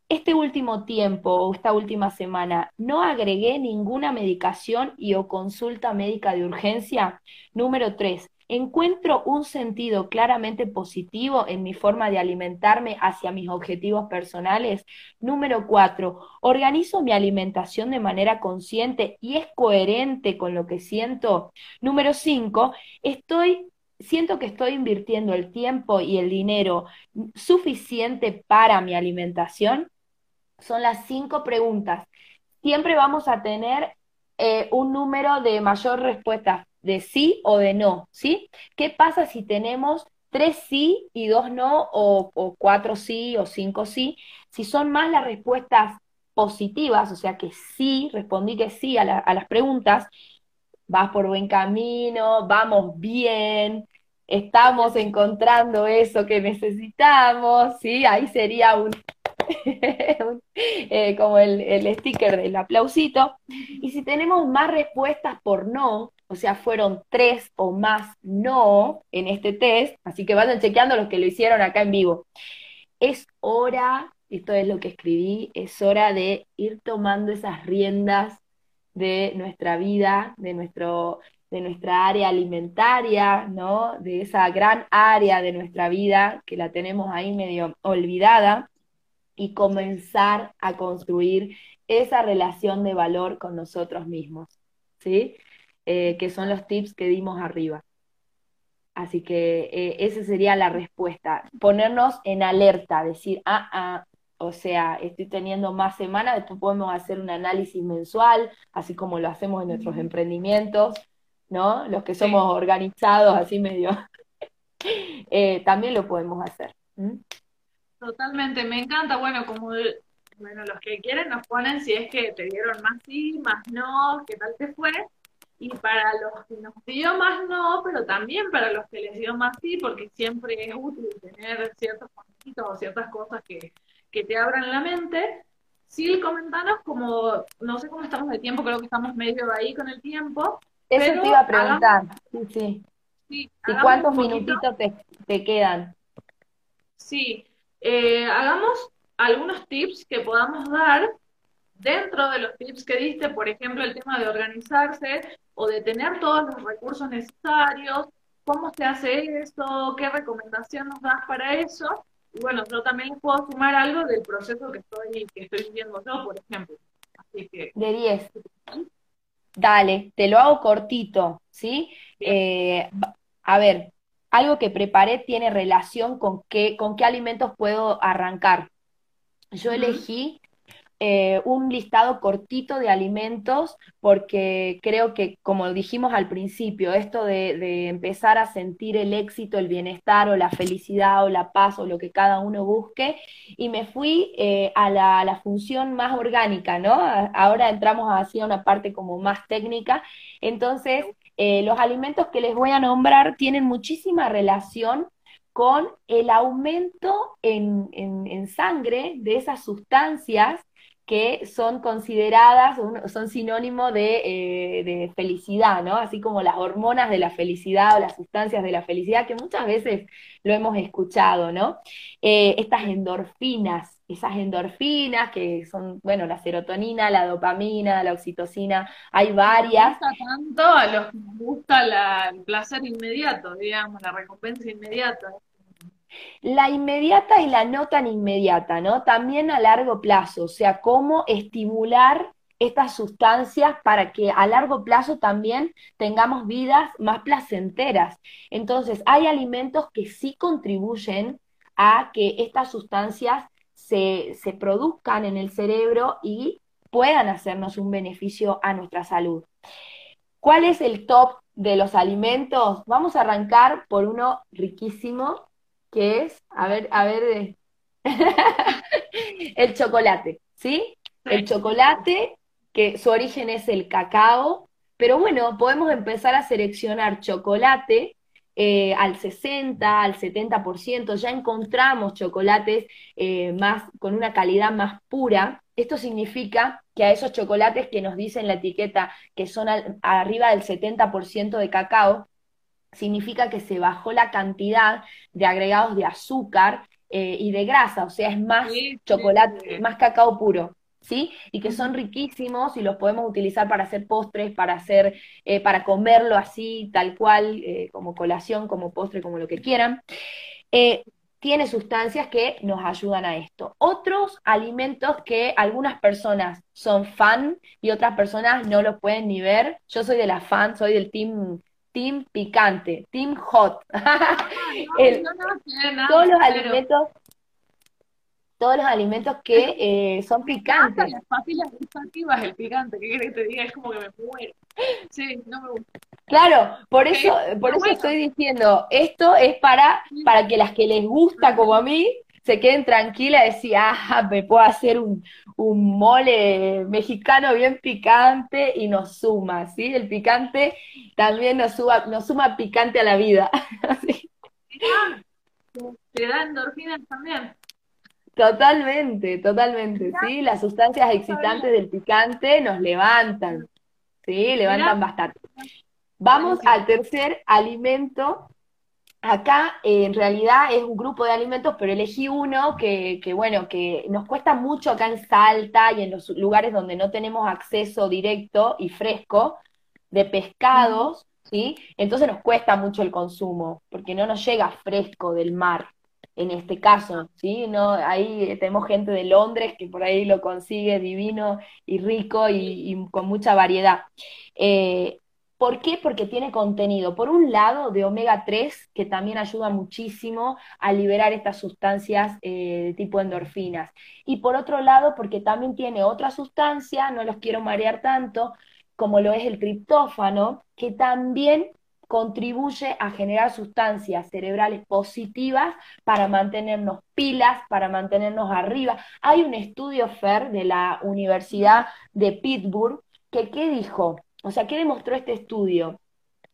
este último tiempo o esta última semana no agregué ninguna medicación y o consulta médica de urgencia. Número tres, encuentro un sentido claramente positivo en mi forma de alimentarme hacia mis objetivos personales. Número cuatro, organizo mi alimentación de manera consciente y es coherente con lo que siento. Número cinco, estoy siento que estoy invirtiendo el tiempo y el dinero suficiente para mi alimentación? Son las cinco preguntas. Siempre vamos a tener eh, un número de mayor respuesta de sí o de no, ¿sí? ¿Qué pasa si tenemos tres sí y dos no, o, cuatro sí o cinco sí? Si son más las respuestas positivas, o sea que sí, respondí que sí a, las preguntas, vas por buen camino, vamos bien, estamos encontrando eso que necesitamos, ¿sí? Ahí sería un, eh, como el, el, sticker del aplausito. Y si tenemos más respuestas por no, o sea, fueron tres o más no en este test, así que vayan chequeando los que lo hicieron acá en vivo. Es hora, esto es lo que escribí, es hora de ir tomando esas riendas de nuestra vida, de, nuestro, de nuestra área alimentaria, ¿no? De esa gran área de nuestra vida que la tenemos ahí medio olvidada y comenzar a construir esa relación de valor con nosotros mismos, ¿sí? Eh, que son los tips que dimos arriba. Así que eh, esa sería la respuesta. Ponernos en alerta, decir, ah, ah, o sea, estoy teniendo más semanas, después podemos hacer un análisis mensual, así como lo hacemos en nuestros emprendimientos, ¿no? Los que somos organizados, así medio, eh, también lo podemos hacer. Totalmente, me encanta, bueno, como bueno, los que quieren nos ponen si es que te dieron más sí, más no, qué tal te fue, y para los que nos dio más no, pero también para los que les dio más sí, porque siempre es útil tener ciertos conceptos o ciertas cosas que, que te abran la mente. Sí, comentanos como, no sé cómo estamos de tiempo, creo que estamos medio ahí con el tiempo. Eso te iba a preguntar, sí, sí. ¿Y cuántos minutitos te, te, quedan? Sí, eh, hagamos algunos tips que podamos dar dentro de los tips que diste, por ejemplo, el tema de organizarse o de tener todos los recursos necesarios, cómo se hace eso, qué recomendación nos das para eso. Y bueno, yo también les puedo sumar algo del proceso que estoy, que estoy viviendo yo, por ejemplo. Así que... De 10. Dale, te lo hago cortito, ¿sí? Eh, a ver, algo que preparé tiene relación con qué, con qué alimentos puedo arrancar. Yo elegí eh, un listado cortito de alimentos porque creo que, como dijimos al principio, esto de, empezar a sentir el éxito, el bienestar o la felicidad o la paz o lo que cada uno busque, y me fui eh, a, la, función más orgánica, ¿no? Ahora entramos hacia una parte como más técnica, entonces eh, los alimentos que les voy a nombrar tienen muchísima relación con el aumento en, en, sangre de esas sustancias que son consideradas, son sinónimo eh, de, felicidad, ¿no? Así como las hormonas de la felicidad o las sustancias de la felicidad, que muchas veces lo hemos escuchado, ¿no? Eh, estas endorfinas, esas endorfinas que son, bueno, la serotonina, la dopamina, la oxitocina, hay varias. Nos gusta tanto a los que nos gusta el placer inmediato, digamos, la recompensa inmediata. La inmediata y la no tan inmediata, ¿no? También a largo plazo, o sea, cómo estimular estas sustancias para que a largo plazo también tengamos vidas más placenteras. Entonces, hay alimentos que sí contribuyen a que estas sustancias se, se produzcan en el cerebro y puedan hacernos un beneficio a nuestra salud. ¿Cuál es el top de los alimentos? Vamos a arrancar por uno riquísimo, que es, a ver, a ver, eh, el chocolate, ¿sí? El chocolate, que su origen es el cacao, pero bueno, podemos empezar a seleccionar chocolate eh, al 60, al 70%, ya encontramos chocolates eh, más, con una calidad más pura. Esto significa que a esos chocolates que nos dicen la etiqueta que son arriba del 70% de cacao, significa que se bajó la cantidad de agregados de azúcar eh, y de grasa, o sea, es más chocolate, más cacao puro. ¿Sí? Y que son riquísimos y los podemos utilizar para hacer postres, para hacer, eh, para comerlo así, tal cual, eh, como colación, como postre, como lo que quieran. tiene sustancias que nos ayudan a esto. Otros alimentos que algunas personas son fan y otras personas no lo pueden ni ver. Yo soy de la fan, soy del team team picante, team hot. todos los alimentos, todos los alimentos que eh, son picantes. Las papilas gustativas, el picante, ¿qué quieres que te diga? Es como que me muero. Sí, no me gusta. Claro, por eso, por eso estoy diciendo, esto es para, para que las que les gusta como a mí, se queden tranquilas y decir, ah, me puedo hacer un, mole mexicano bien picante y nos suma, ¿sí? El picante también nos, suma, nos suma picante a la vida. Te da endorfinas también. Totalmente, totalmente, ¿sí? Las sustancias excitantes del picante nos levantan, ¿sí? Levantan bastante. Vamos al tercer alimento Acá en realidad es un grupo de alimentos, pero elegí uno que, que, bueno, que nos cuesta mucho acá en Salta y en los lugares donde no tenemos acceso directo y fresco de pescados, ¿sí? Entonces nos cuesta mucho el consumo, porque no nos llega fresco del mar, en este caso, ¿sí? No, ahí tenemos gente de Londres que por ahí lo consigue divino y rico y, con mucha variedad. Eh, ¿Por qué? Porque tiene contenido, por un lado, de omega 3, que también ayuda muchísimo a liberar estas sustancias eh, de tipo endorfinas. Y por otro lado, porque también tiene otra sustancia, no los quiero marear tanto, como lo es el triptófano, que también contribuye a generar sustancias cerebrales positivas para mantenernos pilas, para mantenernos arriba. Hay un estudio, Fer, de la Universidad de Pittsburgh, que ¿qué dijo? O sea, ¿qué demostró este estudio?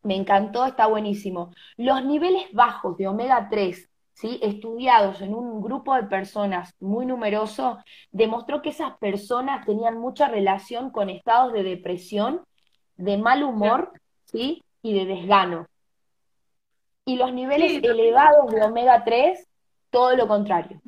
Me encantó, está buenísimo. Los niveles bajos de omega 3 ¿sí? estudiados en un grupo de personas muy numeroso, demostró que esas personas tenían mucha relación con estados de depresión, de mal humor ¿sí? y de desgano. Y los niveles elevados de omega 3, todo lo contrario.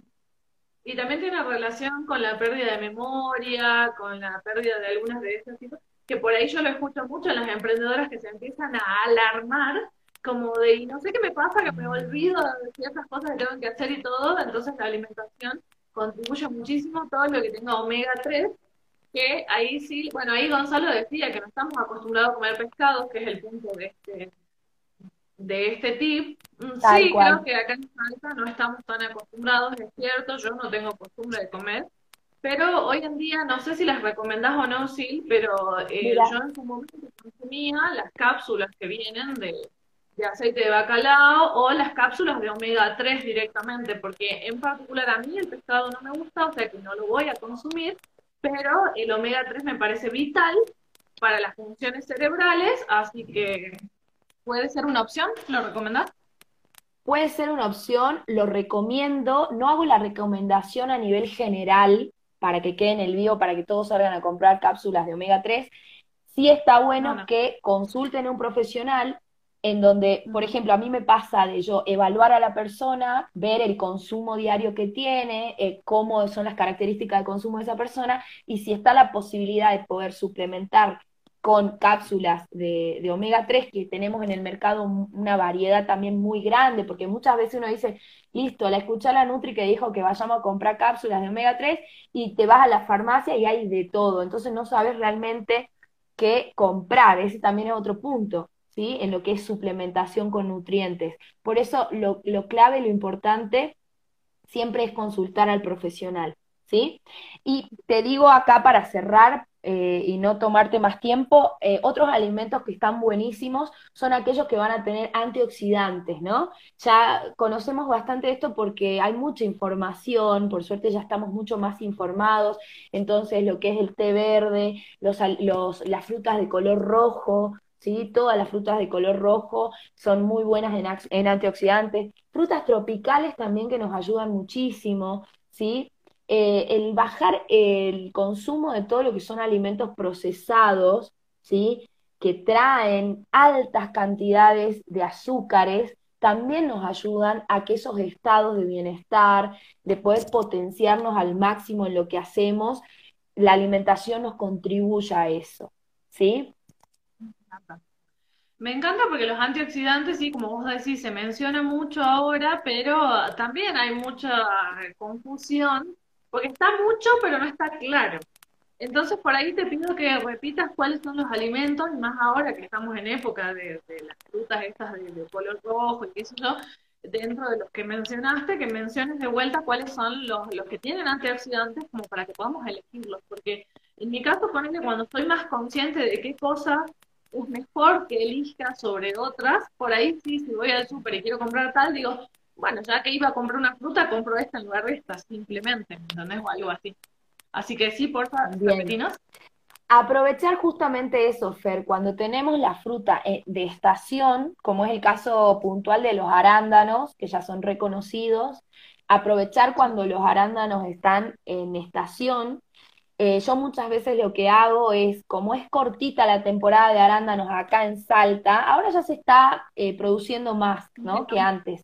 Y también tiene relación con la pérdida de memoria, con la pérdida de algunas de esas cosas, que por ahí yo lo escucho mucho en las emprendedoras que se empiezan a alarmar como de, y no sé qué me pasa, que me olvido de ciertas cosas que tengo que hacer y todo, entonces la alimentación contribuye muchísimo todo lo que tenga omega 3, que ahí sí, bueno, ahí Gonzalo decía que no estamos acostumbrados a comer pescado, que es el punto de este, de este tip. Mm, sí, creo que acá en Salta no estamos tan acostumbrados, es cierto, yo no tengo costumbre de comer, pero hoy en día, no sé si las recomendás o no, sí, pero eh, yo en su momento consumía las cápsulas que vienen de, de aceite de bacalao o las cápsulas de omega 3 directamente, porque en particular a mí el pescado no me gusta, o sea que no lo voy a consumir, pero el omega 3 me parece vital para las funciones cerebrales, así que puede ser una opción, ¿lo recomendás? Puede ser una opción, lo recomiendo, no hago la recomendación a nivel general para que quede en el vivo, para que todos salgan a comprar cápsulas de omega 3, sí está bueno. que consulten a un profesional en donde, por ejemplo, a mí me pasa de yo evaluar a la persona, ver el consumo diario que tiene, eh, cómo son las características de consumo de esa persona y si está la posibilidad de poder suplementar con cápsulas de, omega 3 que tenemos en el mercado una variedad también muy grande, porque muchas veces uno dice, listo, la escucha la Nutri que dijo que vayamos a comprar cápsulas de omega 3 y te vas a la farmacia y hay de todo, entonces no sabes realmente qué comprar, ese también es otro punto en lo que es suplementación con nutrientes. Por eso lo, clave, lo importante, siempre es consultar al profesional. ¿Sí? Y te digo acá para cerrar eh, y no tomarte más tiempo, eh, otros alimentos que están buenísimos son aquellos que van a tener antioxidantes, ¿no? Ya conocemos bastante esto porque hay mucha información, por suerte ya estamos mucho más informados, entonces lo que es el té verde, los, las frutas de color rojo, ¿sí? Todas las frutas de color rojo son muy buenas en, antioxidantes. Frutas tropicales también que nos ayudan muchísimo, ¿sí? Eh, el bajar el consumo de todo lo que son alimentos procesados, ¿sí? que traen altas cantidades de azúcares, también nos ayudan a que esos estados de bienestar, de poder potenciarnos al máximo en lo que hacemos, la alimentación nos contribuya a eso, ¿sí? Me encanta porque los antioxidantes, sí, como vos decís, se menciona mucho ahora, pero también hay mucha confusión, está mucho, pero no está claro. Entonces, por ahí te pido que repitas cuáles son los alimentos, más ahora que estamos en época de, las frutas estas de, color rojo y qué sé yo, dentro de los que mencionaste, que menciones de vuelta cuáles son los, los que tienen antioxidantes, como para que podamos elegirlos, porque en mi caso, que cuando estoy más consciente de qué cosas es mejor que elija sobre otras, por ahí sí, si voy al súper y quiero comprar tal, digo, bueno, ya que iba a comprar una fruta, compro esta en lugar de esta, simplemente, ¿entendés? O algo así. Así que sí, por favor. Aprovechar justamente eso, Fer, cuando tenemos la fruta eh, de estación, como es el caso puntual de los arándanos, que ya son reconocidos, aprovechar cuando los arándanos están en estación eh, yo muchas veces lo que hago es, como es cortita la temporada de arándanos acá en Salta, ahora ya se está eh, produciendo más ¿no? que antes,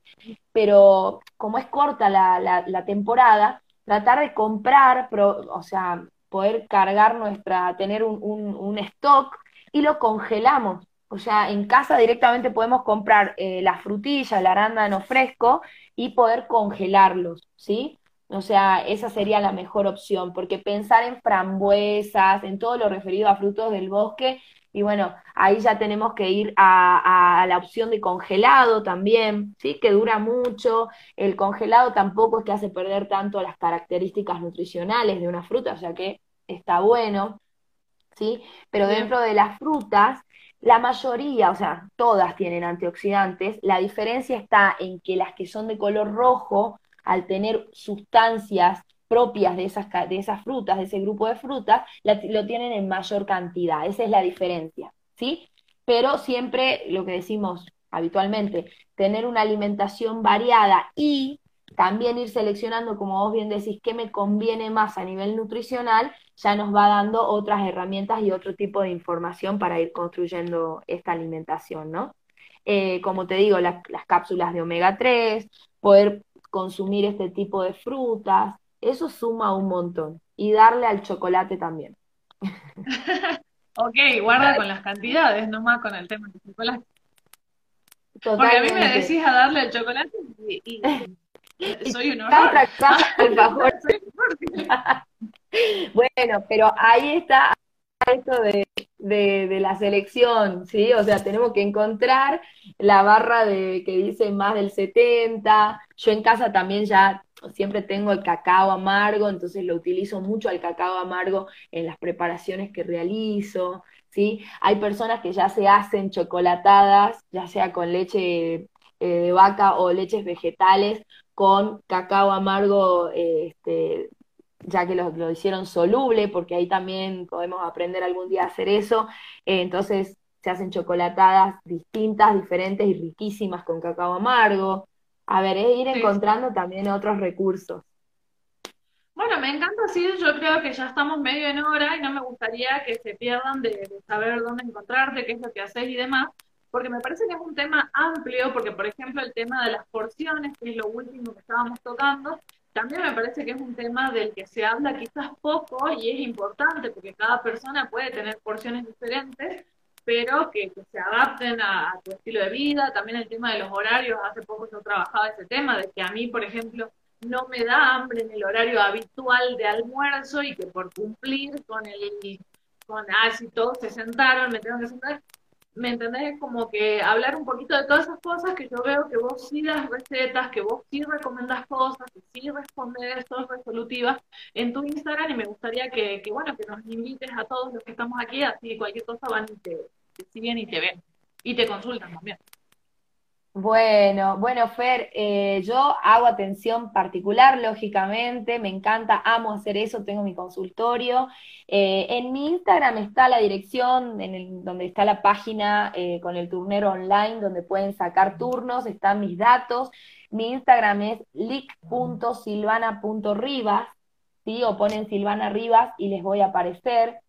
pero como es corta la, la, temporada, tratar de comprar, o sea, poder cargar nuestra, tener un, un, un, stock y lo congelamos. O sea, en casa directamente podemos comprar eh, la frutilla, el arándano fresco y poder congelarlos, ¿sí? O sea, esa sería la mejor opción, porque pensar en frambuesas, en todo lo referido a frutos del bosque, y bueno, ahí ya tenemos que ir a, la opción de congelado también, ¿sí? Que dura mucho. El congelado tampoco es que hace perder tanto las características nutricionales de una fruta, o sea que está bueno, ¿sí? Pero dentro de las frutas, la mayoría, o sea, todas tienen antioxidantes. La diferencia está en que las que son de color rojo al tener sustancias propias de esas, de esas frutas, de ese grupo de frutas, lo tienen en mayor cantidad. Esa es la diferencia. ¿sí? Pero siempre lo que decimos habitualmente, tener una alimentación variada y también ir seleccionando, como vos bien decís, qué me conviene más a nivel nutricional, ya nos va dando otras herramientas y otro tipo de información para ir construyendo esta alimentación, ¿no? Eh, como te digo, las, las cápsulas de omega 3, poder consumir este tipo de frutas, eso suma un montón. Y darle al chocolate también. ok, guarda con las cantidades, no más con el tema del chocolate. Porque a mí me decís a darle al chocolate y, soy un horror. bueno, pero ahí está esto de, de, la selección, ¿sí? O sea, tenemos que encontrar la barra de que dice más del 70. Yo en casa también ya siempre tengo el cacao amargo, entonces lo utilizo mucho al cacao amargo en las preparaciones que realizo, ¿sí? Hay personas que ya se hacen chocolatadas, ya sea con leche eh, de vaca o leches vegetales, con cacao amargo este, ya que lo, hicieron soluble, porque ahí también podemos aprender algún día a hacer eso. Eh, entonces se hacen chocolatadas distintas, diferentes y riquísimas con cacao amargo. A ver, es ir encontrando también otros recursos. Bueno, me encanta, sí, yo creo que ya estamos medio en hora y no me gustaría que se pierdan de, de saber dónde encontrarte, qué es lo que haces y demás, porque me parece que es un tema amplio, porque por ejemplo el tema de las porciones, que es lo último que estábamos tocando, también me parece que es un tema del que se habla quizás poco y es importante porque cada persona puede tener porciones diferentes, pero que, se adapten a, tu estilo de vida. También el tema de los horarios, hace poco yo trabajaba ese tema, de que a mí, por ejemplo, no me da hambre en el horario habitual de almuerzo y que por cumplir con el, con, ah, si todos se sentaron, me tengo que sentar, ¿me entendés? Como que hablar un poquito de todas esas cosas que yo veo que vos sí das recetas, que vos sí recomendás cosas, que sí respondes, sos resolutivas en tu Instagram y me gustaría que, bueno, que nos invites a todos los que estamos aquí, así cualquier cosa van y te, te siguen y te ven y te consultan también. Bueno, bueno, Fer, eh, yo hago atención particular, lógicamente, me encanta, amo hacer eso, tengo mi consultorio. Eh, en mi Instagram está la dirección, en el, donde está la página eh, con el turnero online, donde pueden sacar turnos, están mis datos. Mi Instagram es lic.silvana.rivas, ¿sí? O ponen Silvana Rivas y les voy a aparecer.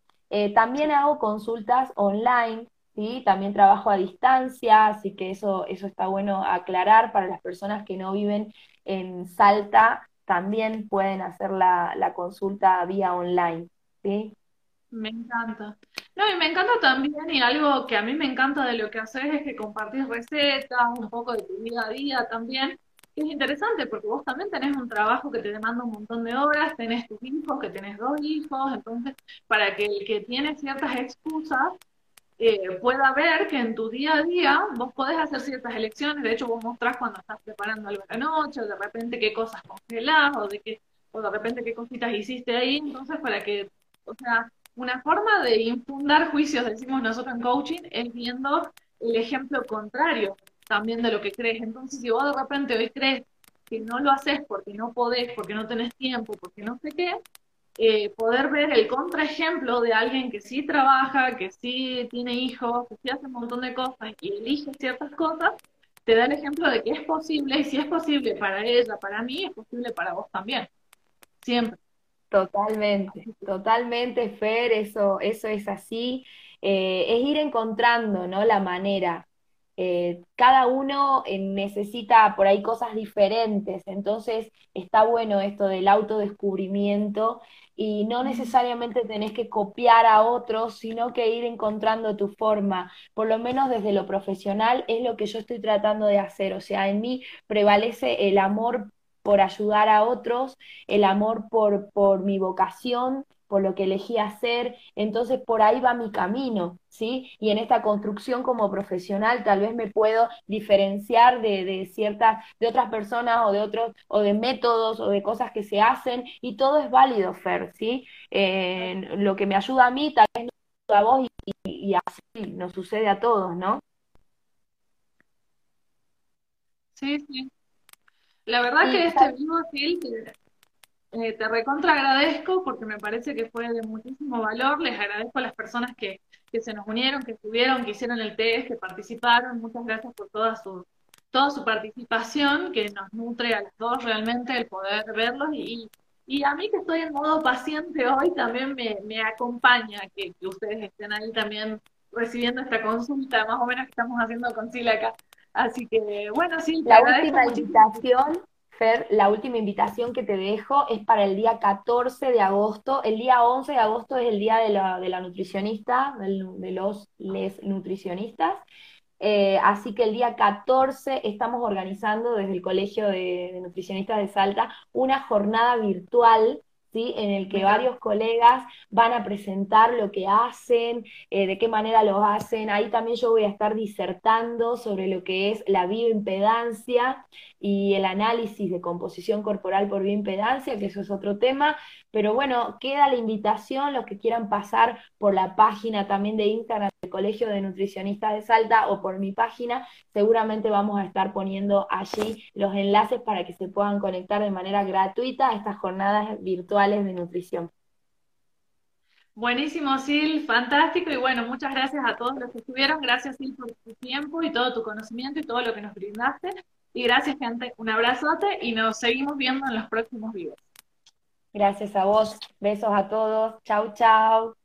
también hago consultas online ¿sí? También trabajo a distancia, así que eso, eso está bueno aclarar para las personas que no viven en Salta, también pueden hacer la, consulta vía online, ¿sí? Me encanta. No, y me encanta también, y algo que a mí me encanta de lo que haces es que compartís recetas, un poco de tu día a día también. Es interesante porque vos también tenés un trabajo que te demanda un montón de horas, tenés tus hijos, que tenés dos hijos, entonces para que el que tiene ciertas excusas eh, pueda ver que en tu día a día vos podés hacer ciertas elecciones, de hecho vos mostrás cuando estás preparando algo de la noche, o de repente qué cosas congelás, o de, qué, o de repente qué cositas hiciste ahí, entonces para que, o sea, una forma de infundar juicios, decimos nosotros en coaching, es viendo el ejemplo contrario también de lo que crees. Entonces, si vos de repente hoy crees que no lo haces porque no podés, porque no tenés tiempo, porque no sé qué, eh, poder ver el contraejemplo de alguien que sí trabaja, que sí tiene hijos, que sí hace un montón de cosas y elige ciertas cosas, te da el ejemplo de que es posible y si es posible para ella, para mí, es posible para vos también. Siempre. Totalmente, totalmente, Fer, eso, eso es así. Eh, es ir encontrando, ¿no? La manera. Eh, cada uno necesita por ahí cosas diferentes, entonces está bueno esto del autodescubrimiento y no necesariamente tenés que copiar a otros, sino que ir encontrando tu forma, por lo menos desde lo profesional es lo que yo estoy tratando de hacer, o sea, en mí prevalece el amor por ayudar a otros, el amor por, por mi vocación, por lo que elegí hacer, entonces por ahí va mi camino, ¿sí? Y en esta construcción como profesional tal vez me puedo diferenciar de, ciertas, de otras personas o de otros, o de métodos o de cosas que se hacen, y todo es válido, Fer, ¿sí? lo que me ayuda a mí tal vez no a vos y, así nos sucede a todos, ¿no? Sí, sí. La verdad que este vivo, sí, eh, te recontra agradezco porque me parece que fue de muchísimo valor. Les agradezco a las personas que, que se nos unieron, que estuvieron, que hicieron el test, que participaron. Muchas gracias por toda su, toda su participación, que nos nutre a los dos realmente el poder verlos y, y a mí que estoy en modo paciente hoy también me, me acompaña que, que, ustedes estén ahí también recibiendo esta consulta, más o menos que estamos haciendo con Sila acá. Así que, bueno, sí, la última invitación, Fer, la última invitación que te dejo es para el día 14 de agosto. El día 11 de agosto es el día de la, de la nutricionista, de los les nutricionistas. Eh, así que el día 14 estamos organizando desde el Colegio de, Nutricionistas de Salta una jornada virtual ¿Sí? en el que varios colegas van a presentar lo que hacen, eh, de qué manera lo hacen. Ahí también yo voy a estar disertando sobre lo que es la bioimpedancia y el análisis de composición corporal por bioimpedancia, que eso es otro tema. Pero bueno, queda la invitación, los que quieran pasar por la página también de Instagram Colegio de Nutricionistas de Salta o por mi página, seguramente vamos a estar poniendo allí los enlaces para que se puedan conectar de manera gratuita a estas jornadas virtuales de nutrición. Buenísimo, Sil, fantástico. Y bueno, muchas gracias a todos los que estuvieron. Gracias, Sil, por tu tiempo y todo tu conocimiento y todo lo que nos brindaste. Y gracias, gente. Un abrazote y nos seguimos viendo en los próximos videos. Gracias a vos. Besos a todos. Chau, chau.